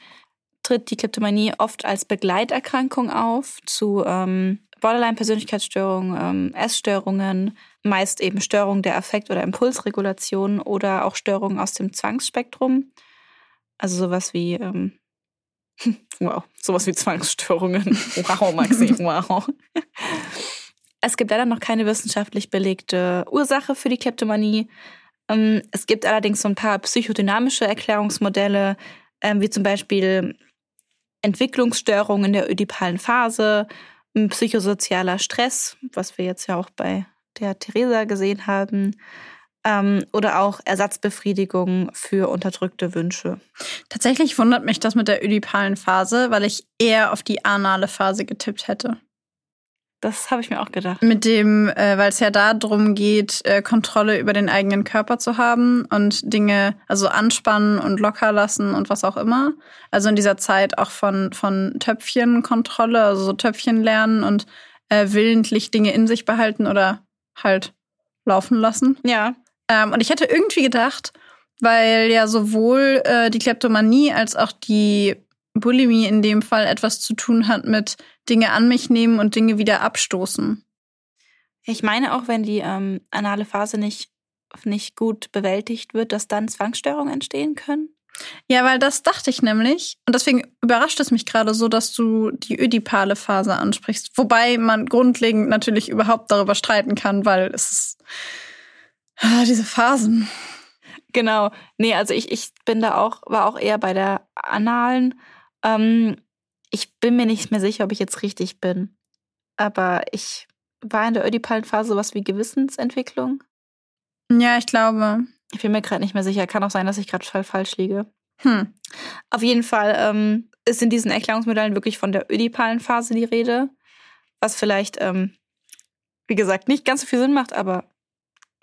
tritt die Kleptomanie oft als Begleiterkrankung auf zu ähm, Borderline-Persönlichkeitsstörungen, ähm, Essstörungen, meist eben Störungen der Affekt- oder Impulsregulation oder auch Störungen aus dem Zwangsspektrum. Also sowas wie, ähm, wow, sowas wie Zwangsstörungen. Wow, Maxi, wow. Es gibt leider noch keine wissenschaftlich belegte Ursache für die Kleptomanie. Ähm, Es gibt allerdings so ein paar psychodynamische Erklärungsmodelle, ähm, wie zum Beispiel Entwicklungsstörungen in der ödipalen Phase, psychosozialer Stress, was wir jetzt ja auch bei der Theresa gesehen haben, ähm, oder auch Ersatzbefriedigung für unterdrückte Wünsche. Tatsächlich wundert mich das mit der ödipalen Phase, weil ich eher auf die anale Phase getippt hätte. Das habe ich mir auch gedacht. Mit dem, äh, weil es ja darum geht, äh, Kontrolle über den eigenen Körper zu haben und Dinge, also anspannen und locker lassen und was auch immer. Also in dieser Zeit auch von, von Töpfchenkontrolle, also so Töpfchen lernen und äh, willentlich Dinge in sich behalten oder halt laufen lassen. Ja, Ähm, und ich hätte irgendwie gedacht, weil ja sowohl äh, die Kleptomanie als auch die Bulimie in dem Fall etwas zu tun hat mit Dinge an mich nehmen und Dinge wieder abstoßen. Ich meine auch, wenn die ähm, anale Phase nicht, nicht gut bewältigt wird, dass dann Zwangsstörungen entstehen können. Ja, weil das dachte ich nämlich. Und deswegen überrascht es mich gerade so, dass du die ödipale Phase ansprichst. Wobei man grundlegend natürlich überhaupt darüber streiten kann, weil es ist ah, diese Phasen. Genau. Nee, also ich, ich bin da auch, war auch eher bei der analen. Ähm, ich bin mir nicht mehr sicher, ob ich jetzt richtig bin. Aber ich war in der ödipalen Phase sowas wie Gewissensentwicklung. Ja, ich glaube. Ich bin mir gerade nicht mehr sicher. Kann auch sein, dass ich gerade falsch liege. Hm. Auf jeden Fall ähm, ist in diesen Erklärungsmodellen wirklich von der ödipalen Phase die Rede. Was vielleicht, ähm, wie gesagt, nicht ganz so viel Sinn macht, aber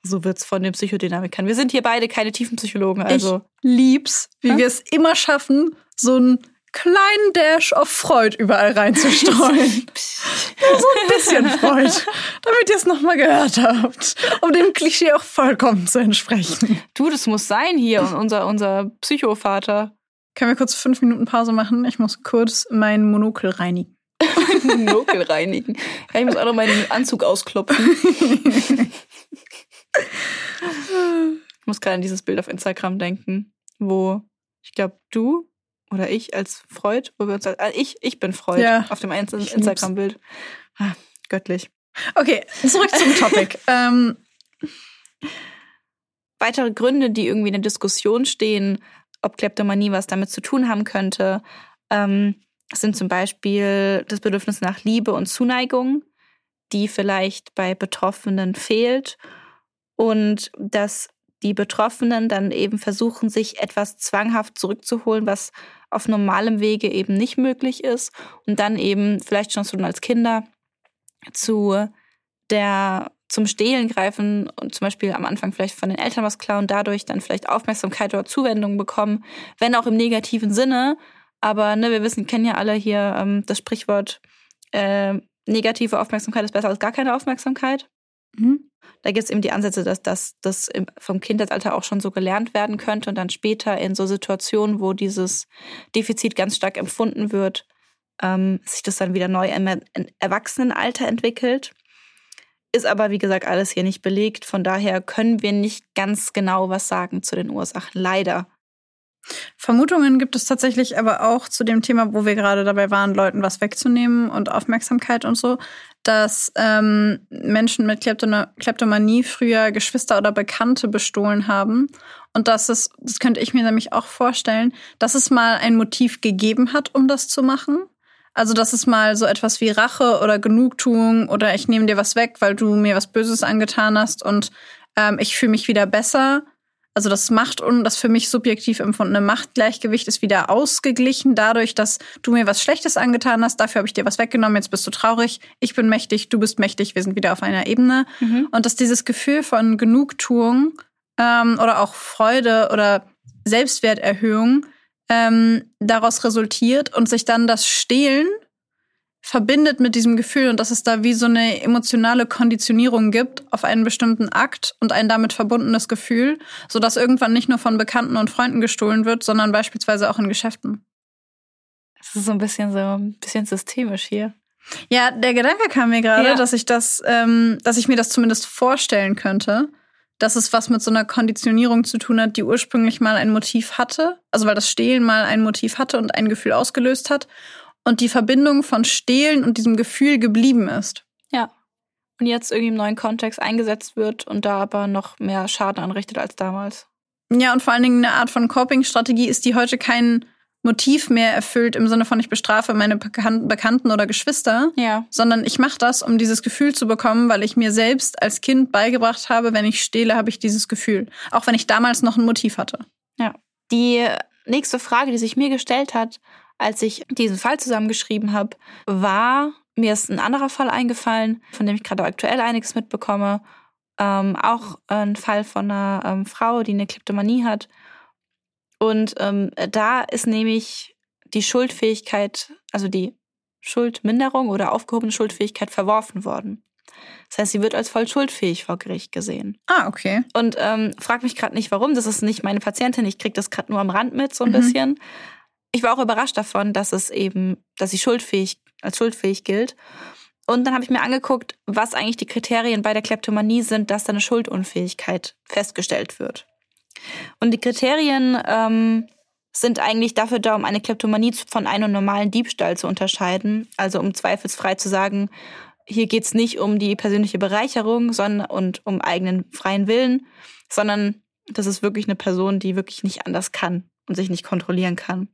so wird's von den Psychodynamikern. Wir sind hier beide keine Tiefenpsychologen, also. Ich lieb's, wie Hä? wir es immer schaffen, so einen kleinen Dash of Freud überall reinzustreuen. so ein bisschen Freud, damit ihr es nochmal gehört habt, um dem Klischee auch vollkommen zu entsprechen. Du, das muss sein hier, und unser, unser Psychovater. Können wir kurz fünf Minuten Pause machen? Ich muss kurz meinen Monokel reinigen. Monokel reinigen. Ja, ich muss auch noch meinen Anzug ausklopfen. ich muss gerade an dieses Bild auf Instagram denken, wo ich glaube, du oder ich als Freud, wo wir uns als, äh, ich, ich bin Freud Ja. auf dem. Instagram-Bild. Ah, göttlich. Okay, zurück zum Topic. ähm, Weitere Gründe, die irgendwie in der Diskussion stehen, ob Kleptomanie was damit zu tun haben könnte, ähm, sind zum Beispiel das Bedürfnis nach Liebe und Zuneigung, die vielleicht bei Betroffenen fehlt und dass die Betroffenen dann eben versuchen, sich etwas zwanghaft zurückzuholen, was auf normalem Wege eben nicht möglich ist und dann eben vielleicht schon schon als Kinder zu der zum Stehlen greifen und zum Beispiel am Anfang vielleicht von den Eltern was klauen, dadurch dann vielleicht Aufmerksamkeit oder Zuwendung bekommen, wenn auch im negativen Sinne. Aber ne, wir wissen, kennen ja alle hier ähm, das Sprichwort, äh, negative Aufmerksamkeit ist besser als gar keine Aufmerksamkeit. mhm. Da gibt es eben die Ansätze, dass das dass im- vom Kindheitsalter auch schon so gelernt werden könnte und dann später in so Situationen, wo dieses Defizit ganz stark empfunden wird, ähm, sich das dann wieder neu im Erwachsenenalter entwickelt. Ist aber, wie gesagt, alles hier nicht belegt. Von daher können wir nicht ganz genau was sagen zu den Ursachen. Leider. Vermutungen gibt es tatsächlich aber auch zu dem Thema, wo wir gerade dabei waren, Leuten was wegzunehmen und Aufmerksamkeit und so, dass ähm, Menschen mit Kleptomanie früher Geschwister oder Bekannte bestohlen haben. Und dass es, das könnte ich mir nämlich auch vorstellen, dass es mal ein Motiv gegeben hat, um das zu machen. Also, dass es mal so etwas wie Rache oder Genugtuung oder ich nehme dir was weg, weil du mir was Böses angetan hast und ähm, ich fühle mich wieder besser also das Macht und das für mich subjektiv empfundene Machtgleichgewicht ist wieder ausgeglichen dadurch, dass du mir was Schlechtes angetan hast, dafür habe ich dir was weggenommen, jetzt bist du traurig, ich bin mächtig, du bist mächtig, wir sind wieder auf einer Ebene. Mhm. Und dass dieses Gefühl von Genugtuung ähm, oder auch Freude oder Selbstwerterhöhung ähm, daraus resultiert und sich dann das Stehlen verbindet mit diesem Gefühl und dass es da wie so eine emotionale Konditionierung gibt auf einen bestimmten Akt und ein damit verbundenes Gefühl, sodass irgendwann nicht nur von Bekannten und Freunden gestohlen wird, sondern beispielsweise auch in Geschäften. Das ist so ein bisschen so ein bisschen systemisch hier. Ja, der Gedanke kam mir gerade, ja. dass ich das, ähm, dass ich mir das zumindest vorstellen könnte, dass es was mit so einer Konditionierung zu tun hat, die ursprünglich mal ein Motiv hatte, also weil das Stehlen mal ein Motiv hatte und ein Gefühl ausgelöst hat und die Verbindung von Stehlen und diesem Gefühl geblieben ist. Ja. Und jetzt irgendwie im neuen Kontext eingesetzt wird und da aber noch mehr Schaden anrichtet als damals. Ja, und vor allen Dingen eine Art von Coping-Strategie ist, die heute kein Motiv mehr erfüllt im Sinne von ich bestrafe meine Bekannten oder Geschwister, ja. sondern ich mache das, um dieses Gefühl zu bekommen, weil ich mir selbst als Kind beigebracht habe, wenn ich stehle, habe ich dieses Gefühl, auch wenn ich damals noch ein Motiv hatte. Ja. Die nächste Frage, die sich mir gestellt hat, als ich diesen Fall zusammengeschrieben habe, war mir ist ein anderer Fall eingefallen, von dem ich gerade aktuell einiges mitbekomme. Ähm, auch ein Fall von einer ähm, Frau, die eine Kleptomanie hat. Und ähm, da ist nämlich die Schuldfähigkeit, also die Schuldminderung oder aufgehobene Schuldfähigkeit verworfen worden. Das heißt, sie wird als voll schuldfähig vor Gericht gesehen. Ah, okay. Und ähm, frag mich gerade nicht, warum. Das ist nicht meine Patientin. Ich kriege das gerade nur am Rand mit, so ein mhm. bisschen ich war auch überrascht davon, dass es eben, dass sie schuldfähig, als schuldfähig gilt. Und dann habe ich mir angeguckt, was eigentlich die Kriterien bei der Kleptomanie sind, dass da eine Schuldunfähigkeit festgestellt wird. Und die Kriterien ähm, sind eigentlich dafür da, um eine Kleptomanie von einem normalen Diebstahl zu unterscheiden. Also um zweifelsfrei zu sagen, hier geht es nicht um die persönliche Bereicherung sondern, und um eigenen freien Willen, sondern das ist wirklich eine Person, die wirklich nicht anders kann und sich nicht kontrollieren kann.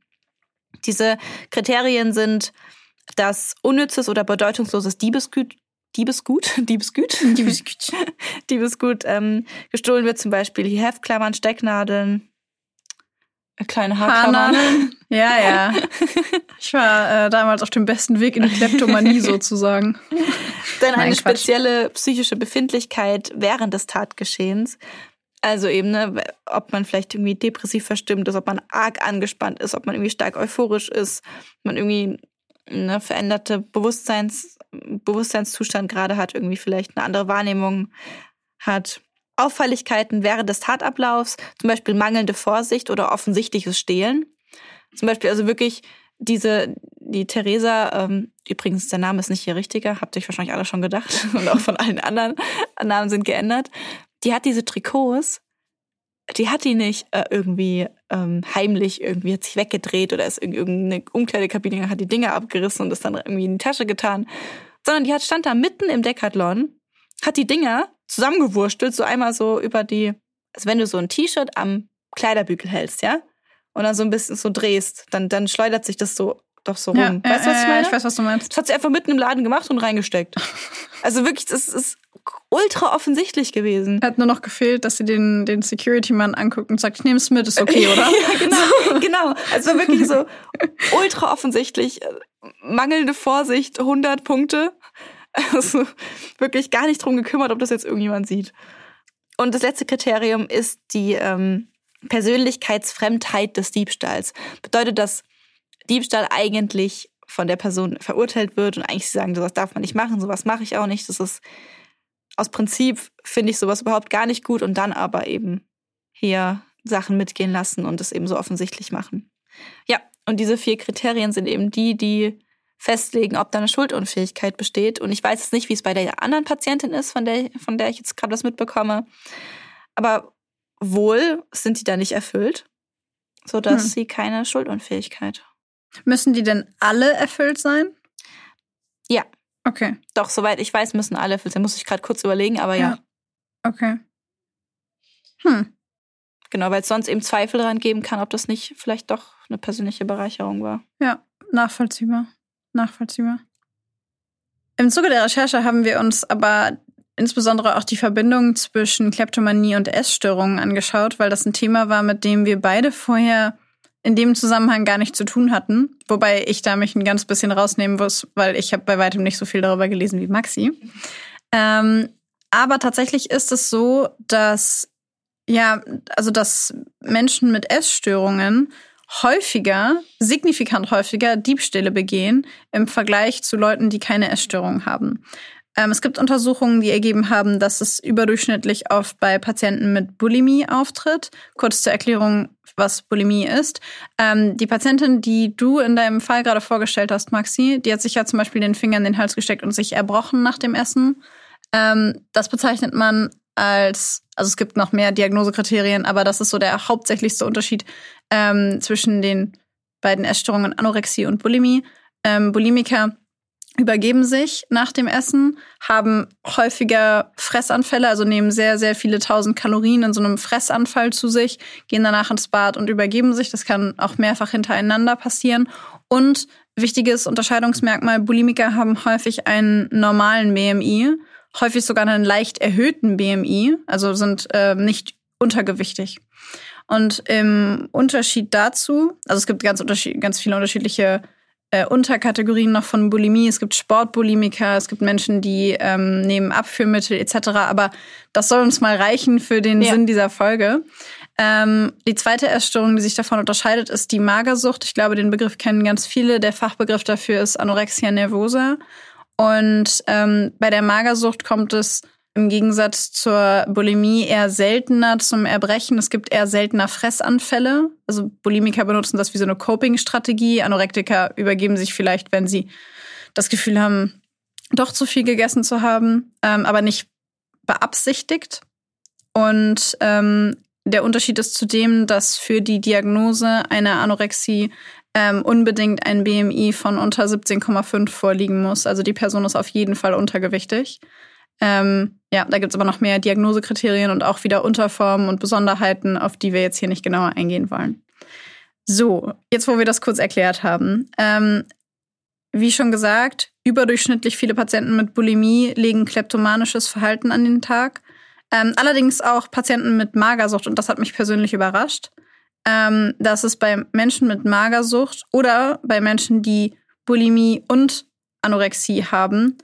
Diese Kriterien sind, dass unnützes oder bedeutungsloses Diebesgut Diebesgut, Diebesgut, Diebesgut, Diebesgut ähm, gestohlen wird, zum Beispiel die Heftklammern, Stecknadeln, äh, kleine Haarklammern. Haarnadeln. Ja, ja. Ich war äh, damals auf dem besten Weg in die Kleptomanie sozusagen. Dann eine Nein, spezielle psychische Befindlichkeit während des Tatgeschehens, also eben, ne, ob man vielleicht irgendwie depressiv verstimmt ist, ob man arg angespannt ist, ob man irgendwie stark euphorisch ist, man irgendwie eine veränderte Bewusstseins, Bewusstseinszustand gerade hat, irgendwie vielleicht eine andere Wahrnehmung hat. Auffälligkeiten während des Tatablaufs, zum Beispiel mangelnde Vorsicht oder offensichtliches Stehlen. Zum Beispiel also wirklich diese, die Theresa, ähm, übrigens der Name ist nicht hier richtiger, habt ihr euch wahrscheinlich alle schon gedacht und auch von allen anderen Namen sind geändert die hat diese Trikots, die hat die nicht äh, irgendwie ähm, heimlich irgendwie hat sich weggedreht oder ist in irgendeine Umkleidekabine hat die Dinge abgerissen und ist dann irgendwie in die Tasche getan, sondern die hat stand da mitten im Decathlon, hat die Dinger zusammengewurstelt, so einmal so über die, als wenn du so ein T-Shirt am Kleiderbügel hältst, ja, und dann so ein bisschen so drehst, dann dann schleudert sich das so doch so rum. Ja, weißt du, was ich meine? Ich weiß, was du meinst. Das hat sie einfach mitten im Laden gemacht und reingesteckt. Also wirklich, das ist ultra offensichtlich gewesen. Hat nur noch gefehlt, dass sie den, den Security-Mann anguckt und sagt, ich nehme es mit, ist okay, oder? ja, genau, genau. Also wirklich so ultra offensichtlich. Mangelnde Vorsicht, 100 Punkte. Also wirklich gar nicht drum gekümmert, ob das jetzt irgendjemand sieht. Und das letzte Kriterium ist die ähm, Persönlichkeitsfremdheit des Diebstahls. Bedeutet, dass Diebstahl eigentlich von der Person verurteilt wird und eigentlich sie sagen, sowas darf man nicht machen, sowas mache ich auch nicht. Das ist aus Prinzip finde ich sowas überhaupt gar nicht gut und dann aber eben hier Sachen mitgehen lassen und es eben so offensichtlich machen. Ja, und diese vier Kriterien sind eben die, die festlegen, ob da eine Schuldunfähigkeit besteht. Und ich weiß jetzt nicht, wie es bei der anderen Patientin ist, von der, von der ich jetzt gerade was mitbekomme. Aber wohl sind die da nicht erfüllt. sodass Hm. sie keine Schuldunfähigkeit. Müssen die denn alle erfüllt sein? Ja. Okay, Doch, soweit ich weiß, müssen alle sein. Muss ich gerade kurz überlegen, aber ja. Ja. okay. Hm. Genau, weil es sonst eben Zweifel daran geben kann, ob das nicht vielleicht doch eine persönliche Bereicherung war. Ja, nachvollziehbar. Nachvollziehbar. Im Zuge der Recherche haben wir uns aber insbesondere auch die Verbindung zwischen Kleptomanie und Essstörungen angeschaut, weil das ein Thema war, mit dem wir beide vorher in dem Zusammenhang gar nicht zu tun hatten. Wobei ich da mich ein ganz bisschen rausnehmen muss, weil ich habe bei weitem nicht so viel darüber gelesen wie Maxi. Ähm, aber tatsächlich ist es so, dass ja, also dass Menschen mit Essstörungen häufiger, signifikant häufiger Diebstähle begehen im Vergleich zu Leuten, die keine Essstörung haben. Ähm, es gibt Untersuchungen, die ergeben haben, dass es überdurchschnittlich oft bei Patienten mit Bulimie auftritt. Kurz zur Erklärung, was Bulimie ist. Ähm, die Patientin, die du in deinem Fall gerade vorgestellt hast, Maxi, die hat sich ja zum Beispiel den Finger in den Hals gesteckt und sich erbrochen nach dem Essen. Ähm, das bezeichnet man als, also es gibt noch mehr Diagnosekriterien, aber das ist so der hauptsächlichste Unterschied ähm, zwischen den beiden Essstörungen Anorexie und Bulimie. Ähm, Bulimiker übergeben sich nach dem Essen, haben häufiger Fressanfälle, also nehmen sehr, sehr viele tausend Kalorien in so einem Fressanfall zu sich, gehen danach ins Bad und übergeben sich. Das kann auch mehrfach hintereinander passieren. Und wichtiges Unterscheidungsmerkmal, Bulimiker haben häufig einen normalen BMI, häufig sogar einen leicht erhöhten BMI, also sind äh, nicht untergewichtig. Und im Unterschied dazu, also es gibt ganz, ganz viele unterschiedliche äh, Unterkategorien noch von Bulimie. Es gibt Sportbulimiker, es gibt Menschen, die ähm, nehmen Abführmittel etc. Aber das soll uns mal reichen für den Ja. Sinn dieser Folge. Ähm, die zweite Essstörung, die sich davon unterscheidet, ist die Magersucht. Ich glaube, den Begriff kennen ganz viele. Der Fachbegriff dafür ist Anorexia nervosa. Und ähm, bei der Magersucht kommt es im Gegensatz zur Bulimie eher seltener zum Erbrechen. Es gibt eher seltener Fressanfälle. Also Bulimiker benutzen das wie so eine Coping-Strategie. Anorektiker übergeben sich vielleicht, wenn sie das Gefühl haben, doch zu viel gegessen zu haben, ähm, aber nicht beabsichtigt. Und ähm, der Unterschied ist zudem, dass für die Diagnose einer Anorexie ähm, unbedingt ein BMI von unter 17,5 vorliegen muss. Also die Person ist auf jeden Fall untergewichtig. Ähm, ja, da gibt's aber noch mehr Diagnosekriterien und auch wieder Unterformen und Besonderheiten, auf die wir jetzt hier nicht genauer eingehen wollen. So, jetzt wo wir das kurz erklärt haben. Ähm, wie schon gesagt, überdurchschnittlich viele Patienten mit Bulimie legen kleptomanisches Verhalten an den Tag. Ähm, allerdings auch Patienten mit Magersucht, und das hat mich persönlich überrascht, ähm, dass es bei Menschen mit Magersucht oder bei Menschen, die Bulimie und Anorexie haben,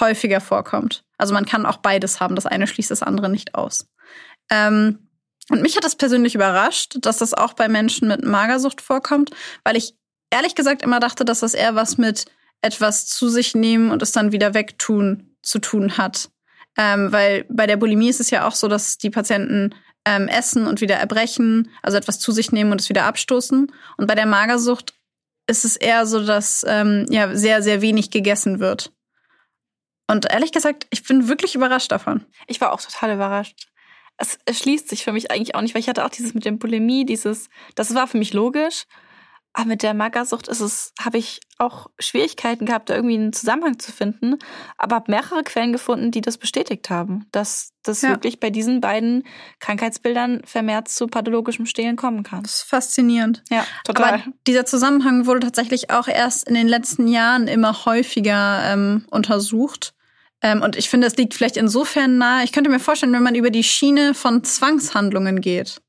häufiger vorkommt. Also man kann auch beides haben. Das eine schließt das andere nicht aus. Ähm, und mich hat das persönlich überrascht, dass das auch bei Menschen mit Magersucht vorkommt, weil ich ehrlich gesagt immer dachte, dass das eher was mit etwas zu sich nehmen und es dann wieder wegtun zu tun hat. Ähm, weil bei der Bulimie ist es ja auch so, dass die Patienten ähm, essen und wieder erbrechen, also etwas zu sich nehmen und es wieder abstoßen. Und bei der Magersucht ist es eher so, dass ähm, ja sehr, sehr wenig gegessen wird. Und ehrlich gesagt, ich bin wirklich überrascht davon. Ich war auch total überrascht. Es, schließt sich für mich eigentlich auch nicht, weil ich hatte auch dieses mit dem Bulimie, dieses, das war für mich logisch. Aber mit der Magersucht ist es, habe ich auch Schwierigkeiten gehabt, da irgendwie einen Zusammenhang zu finden. Aber habe mehrere Quellen gefunden, die das bestätigt haben, dass das Ja. wirklich bei diesen beiden Krankheitsbildern vermehrt zu pathologischem Stehlen kommen kann. Das ist faszinierend. Ja, total. Aber dieser Zusammenhang wurde tatsächlich auch erst in den letzten Jahren immer häufiger ähm, untersucht. Ähm, und ich finde, es liegt vielleicht insofern nahe. Ich könnte mir vorstellen, wenn man über die Schiene von Zwangshandlungen geht,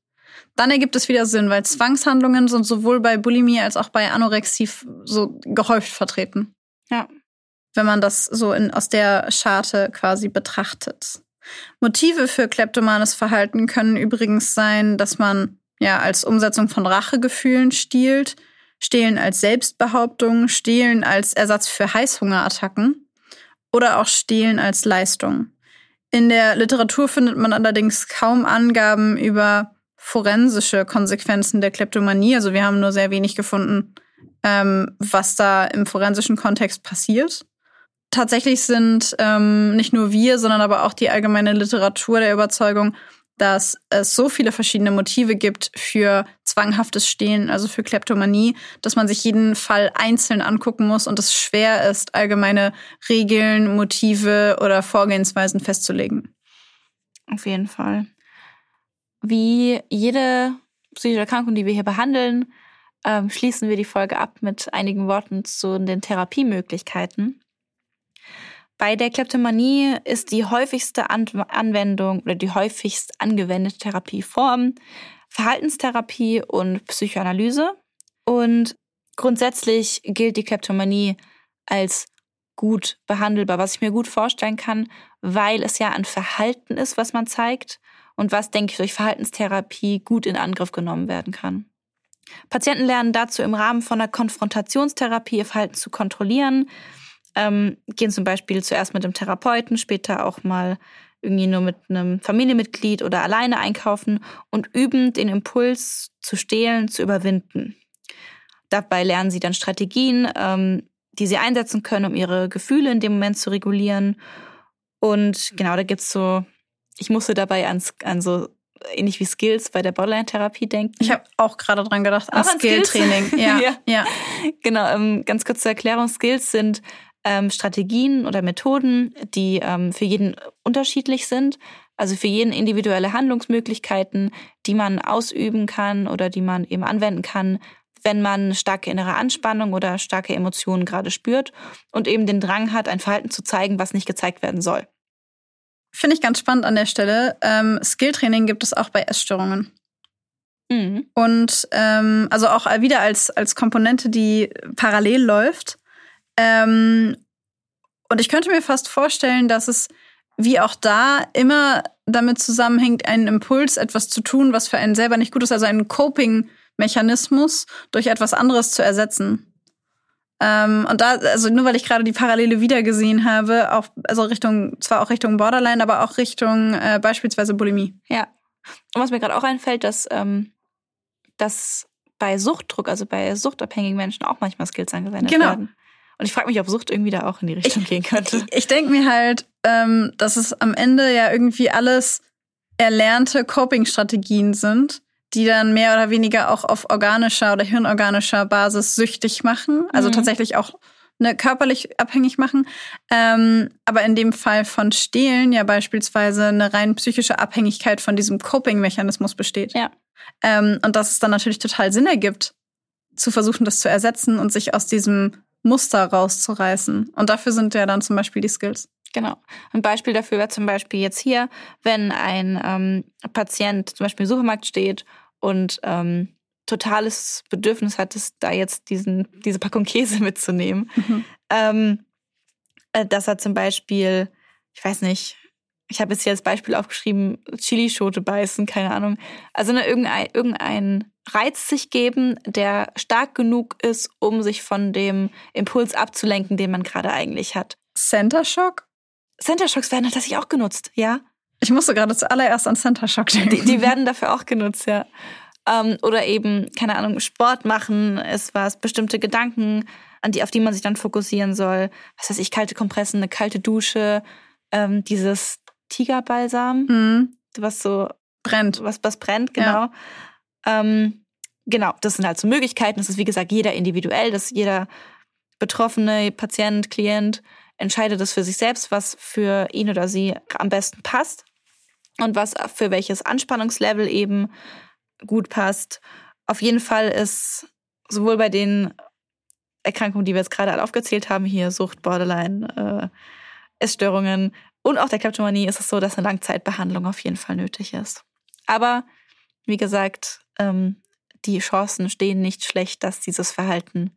dann ergibt es wieder Sinn, weil Zwangshandlungen sind sowohl bei Bulimie als auch bei Anorexie so gehäuft vertreten. Ja. Wenn man das so in, aus der Scharte quasi betrachtet. Motive für kleptomanes Verhalten können übrigens sein, dass man ja als Umsetzung von Rachegefühlen stiehlt, Stehlen als Selbstbehauptung, Stehlen als Ersatz für Heißhungerattacken oder auch Stehlen als Leistung. In der Literatur findet man allerdings kaum Angaben über forensische Konsequenzen der Kleptomanie. Also wir haben nur sehr wenig gefunden, ähm, was da im forensischen Kontext passiert. Tatsächlich sind ähm, nicht nur wir, sondern aber auch die allgemeine Literatur der Überzeugung, dass es so viele verschiedene Motive gibt für zwanghaftes Stehlen, also für Kleptomanie, dass man sich jeden Fall einzeln angucken muss und es schwer ist, allgemeine Regeln, Motive oder Vorgehensweisen festzulegen. Auf jeden Fall. Wie jede psychische Erkrankung, die wir hier behandeln, ähm, schließen wir die Folge ab mit einigen Worten zu den Therapiemöglichkeiten. Bei der Kleptomanie ist die häufigste Anwendung oder die häufigst angewendete Therapieform Verhaltenstherapie und Psychoanalyse. Und grundsätzlich gilt die Kleptomanie als gut behandelbar, was ich mir gut vorstellen kann, weil es ja ein Verhalten ist, was man zeigt und was, denke ich, durch Verhaltenstherapie gut in Angriff genommen werden kann. Patienten lernen dazu im Rahmen von einer Konfrontationstherapie ihr Verhalten zu kontrollieren, ähm, gehen zum Beispiel zuerst mit dem Therapeuten, später auch mal irgendwie nur mit einem Familienmitglied oder alleine einkaufen und üben, den Impuls zu stehlen, zu überwinden. Dabei lernen sie dann Strategien, ähm, die sie einsetzen können, um ihre Gefühle in dem Moment zu regulieren. Und genau, da gibt's so, ich musste dabei an, an so ähnlich wie Skills bei der Borderline-Therapie denken. Ich habe auch gerade dran gedacht, an Skill-Training. Ja, ja. ja. Genau, ähm, ganz kurz zur Erklärung. Skills sind ähm, Strategien oder Methoden, die ähm, für jeden unterschiedlich sind. Also für jeden individuelle Handlungsmöglichkeiten, die man ausüben kann oder die man eben anwenden kann, wenn man starke innere Anspannung oder starke Emotionen gerade spürt und eben den Drang hat, ein Verhalten zu zeigen, was nicht gezeigt werden soll. Finde ich ganz spannend an der Stelle. Ähm, Skilltraining gibt es auch bei Essstörungen. Mhm. Und ähm, also auch wieder als, als Komponente, die parallel läuft. Ähm, und ich könnte mir fast vorstellen, dass es wie auch da immer damit zusammenhängt, einen Impuls, etwas zu tun, was für einen selber nicht gut ist, also einen Coping-Mechanismus durch etwas anderes zu ersetzen. Ähm, und da, also nur weil ich gerade die Parallele wiedergesehen habe, auch, also Richtung, zwar auch Richtung Borderline, aber auch Richtung äh, beispielsweise Bulimie. Ja. Und was mir gerade auch einfällt, dass, ähm, dass bei Suchtdruck, also bei suchtabhängigen Menschen auch manchmal Skills angewendet genau. werden. Und ich frage mich, ob Sucht irgendwie da auch in die Richtung ich, gehen könnte. Ich, ich denke mir halt, ähm, dass es am Ende ja irgendwie alles erlernte Coping-Strategien sind, die dann mehr oder weniger auch auf organischer oder hirnorganischer Basis süchtig machen. Also mhm. tatsächlich auch ne, körperlich abhängig machen. Ähm, aber in dem Fall von Stehlen ja beispielsweise eine rein psychische Abhängigkeit von diesem Coping-Mechanismus besteht. Ja. Ähm, und dass es dann natürlich total Sinn ergibt, zu versuchen, das zu ersetzen und sich aus diesem Muster rauszureißen. Und dafür sind ja dann zum Beispiel die Skills. Genau. Ein Beispiel dafür wäre zum Beispiel jetzt hier, wenn ein ähm, Patient zum Beispiel im Supermarkt steht und ähm, totales Bedürfnis hat, es da jetzt diesen, diese Packung Käse mitzunehmen. Mhm. Ähm, äh, dass er zum Beispiel, ich weiß nicht, ich habe jetzt hier als Beispiel aufgeschrieben, Chilischote beißen, keine Ahnung. Also ne, irgendein, irgendein Reiz sich geben, der stark genug ist, um sich von dem Impuls abzulenken, den man gerade eigentlich hat. Center Shock? Center Shocks werden tatsächlich auch genutzt, ja. Ich musste gerade zuallererst an Center Shock denken. Die, die werden dafür auch genutzt, ja. Ähm, oder eben, keine Ahnung, Sport machen ist was, bestimmte Gedanken, an die, auf die man sich dann fokussieren soll. Was weiß ich, kalte Kompressen, eine kalte Dusche, ähm, dieses Tigerbalsam, mhm. was so brennt. Was, was brennt, genau. Ja. Ähm, genau, das sind halt so Möglichkeiten. Das ist, wie gesagt, jeder individuell, dass jeder Betroffene, Patient, Klient entscheidet das für sich selbst, was für ihn oder sie am besten passt und was für welches Anspannungslevel eben gut passt. Auf jeden Fall ist sowohl bei den Erkrankungen, die wir jetzt gerade alle aufgezählt haben, hier Sucht, Borderline, äh, Essstörungen und auch der Kleptomanie, ist es so, dass eine Langzeitbehandlung auf jeden Fall nötig ist. Aber wie gesagt, ähm, die Chancen stehen nicht schlecht, dass dieses Verhalten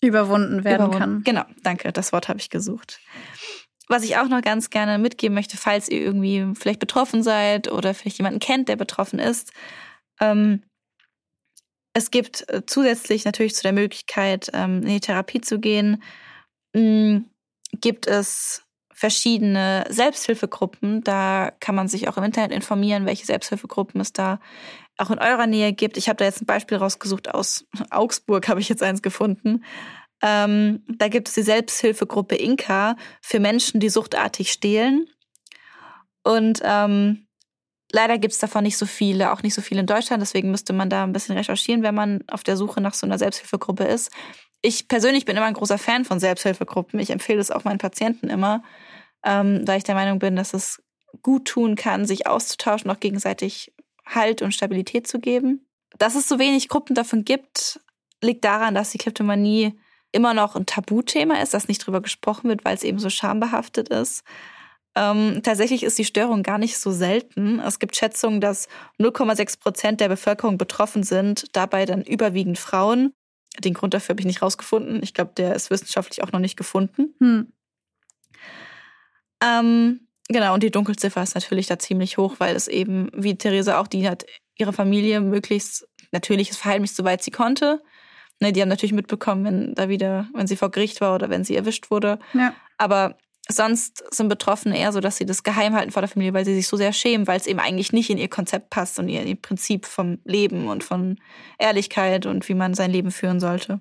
überwunden werden überwunden. kann. Genau, danke, das Wort habe ich gesucht. Was ich auch noch ganz gerne mitgeben möchte, falls ihr irgendwie vielleicht betroffen seid oder vielleicht jemanden kennt, der betroffen ist. Ähm, es gibt äh, zusätzlich natürlich zu der Möglichkeit, ähm, in die Therapie zu gehen, mh, mm, gibt es verschiedene Selbsthilfegruppen. Da kann man sich auch im Internet informieren, welche Selbsthilfegruppen es da auch in eurer Nähe gibt. Ich habe da jetzt ein Beispiel rausgesucht aus Augsburg, habe ich jetzt eins gefunden. Ähm, da gibt es die Selbsthilfegruppe Inka für Menschen, die suchtartig stehlen. Und ähm, Leider gibt es davon nicht so viele, auch nicht so viele in Deutschland. Deswegen müsste man da ein bisschen recherchieren, wenn man auf der Suche nach so einer Selbsthilfegruppe ist. Ich persönlich bin immer ein großer Fan von Selbsthilfegruppen. Ich empfehle es auch meinen Patienten immer, ähm, da ich der Meinung bin, dass es gut tun kann, sich auszutauschen, auch gegenseitig Halt und Stabilität zu geben. Dass es so wenig Gruppen davon gibt, liegt daran, dass die Kleptomanie immer noch ein Tabuthema ist, dass nicht drüber gesprochen wird, weil es eben so schambehaftet ist. Ähm, tatsächlich ist die Störung gar nicht so selten. Es gibt Schätzungen, dass 0,6 Prozent der Bevölkerung betroffen sind, dabei dann überwiegend Frauen. Den Grund dafür habe ich nicht rausgefunden. Ich glaube, der ist wissenschaftlich auch noch nicht gefunden. Hm. Ähm, genau, und die Dunkelziffer ist natürlich da ziemlich hoch, weil es eben, wie Theresa auch, die hat ihre Familie möglichst natürliches Verhalten, soweit sie konnte. Ne, die haben natürlich mitbekommen, wenn da wieder, wenn sie vor Gericht war oder wenn sie erwischt wurde. Ja. Aber sonst sind Betroffene eher so, dass sie das geheim halten vor der Familie, weil sie sich so sehr schämen, weil es eben eigentlich nicht in ihr Konzept passt und ihr Prinzip vom Leben und von Ehrlichkeit und wie man sein Leben führen sollte.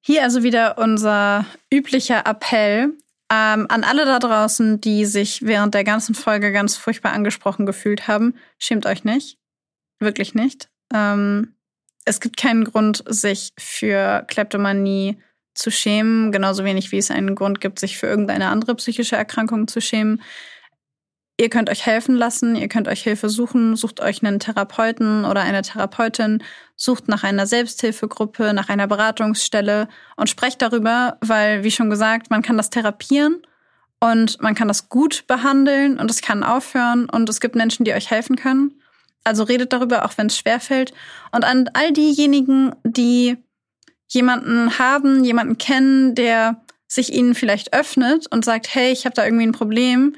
Hier also wieder unser üblicher Appell ähm, an alle da draußen, die sich während der ganzen Folge ganz furchtbar angesprochen gefühlt haben. Schämt euch nicht. Wirklich nicht. Ähm, es gibt keinen Grund, sich für Kleptomanie zu schämen, genauso wenig wie es einen Grund gibt, sich für irgendeine andere psychische Erkrankung zu schämen. Ihr könnt euch helfen lassen, ihr könnt euch Hilfe suchen, sucht euch einen Therapeuten oder eine Therapeutin, sucht nach einer Selbsthilfegruppe, nach einer Beratungsstelle und sprecht darüber, weil, wie schon gesagt, man kann das therapieren und man kann das gut behandeln und es kann aufhören und es gibt Menschen, die euch helfen können. Also redet darüber, auch wenn es schwerfällt. Und an all diejenigen, die jemanden haben, jemanden kennen, der sich ihnen vielleicht öffnet und sagt, hey, ich habe da irgendwie ein Problem,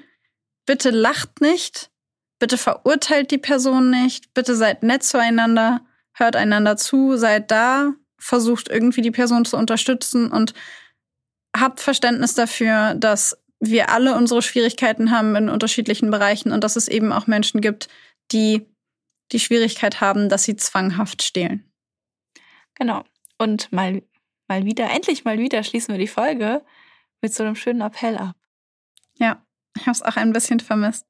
bitte lacht nicht, bitte verurteilt die Person nicht, bitte seid nett zueinander, hört einander zu, seid da, versucht irgendwie die Person zu unterstützen und habt Verständnis dafür, dass wir alle unsere Schwierigkeiten haben in unterschiedlichen Bereichen und dass es eben auch Menschen gibt, die die Schwierigkeit haben, dass sie zwanghaft stehlen. Genau. Und mal, mal wieder, endlich mal wieder schließen wir die Folge mit so einem schönen Appell ab. Ja. Ich habe es auch ein bisschen vermisst.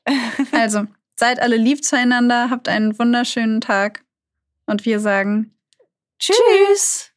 Also, seid alle lieb zueinander, habt einen wunderschönen Tag und wir sagen Tschüss.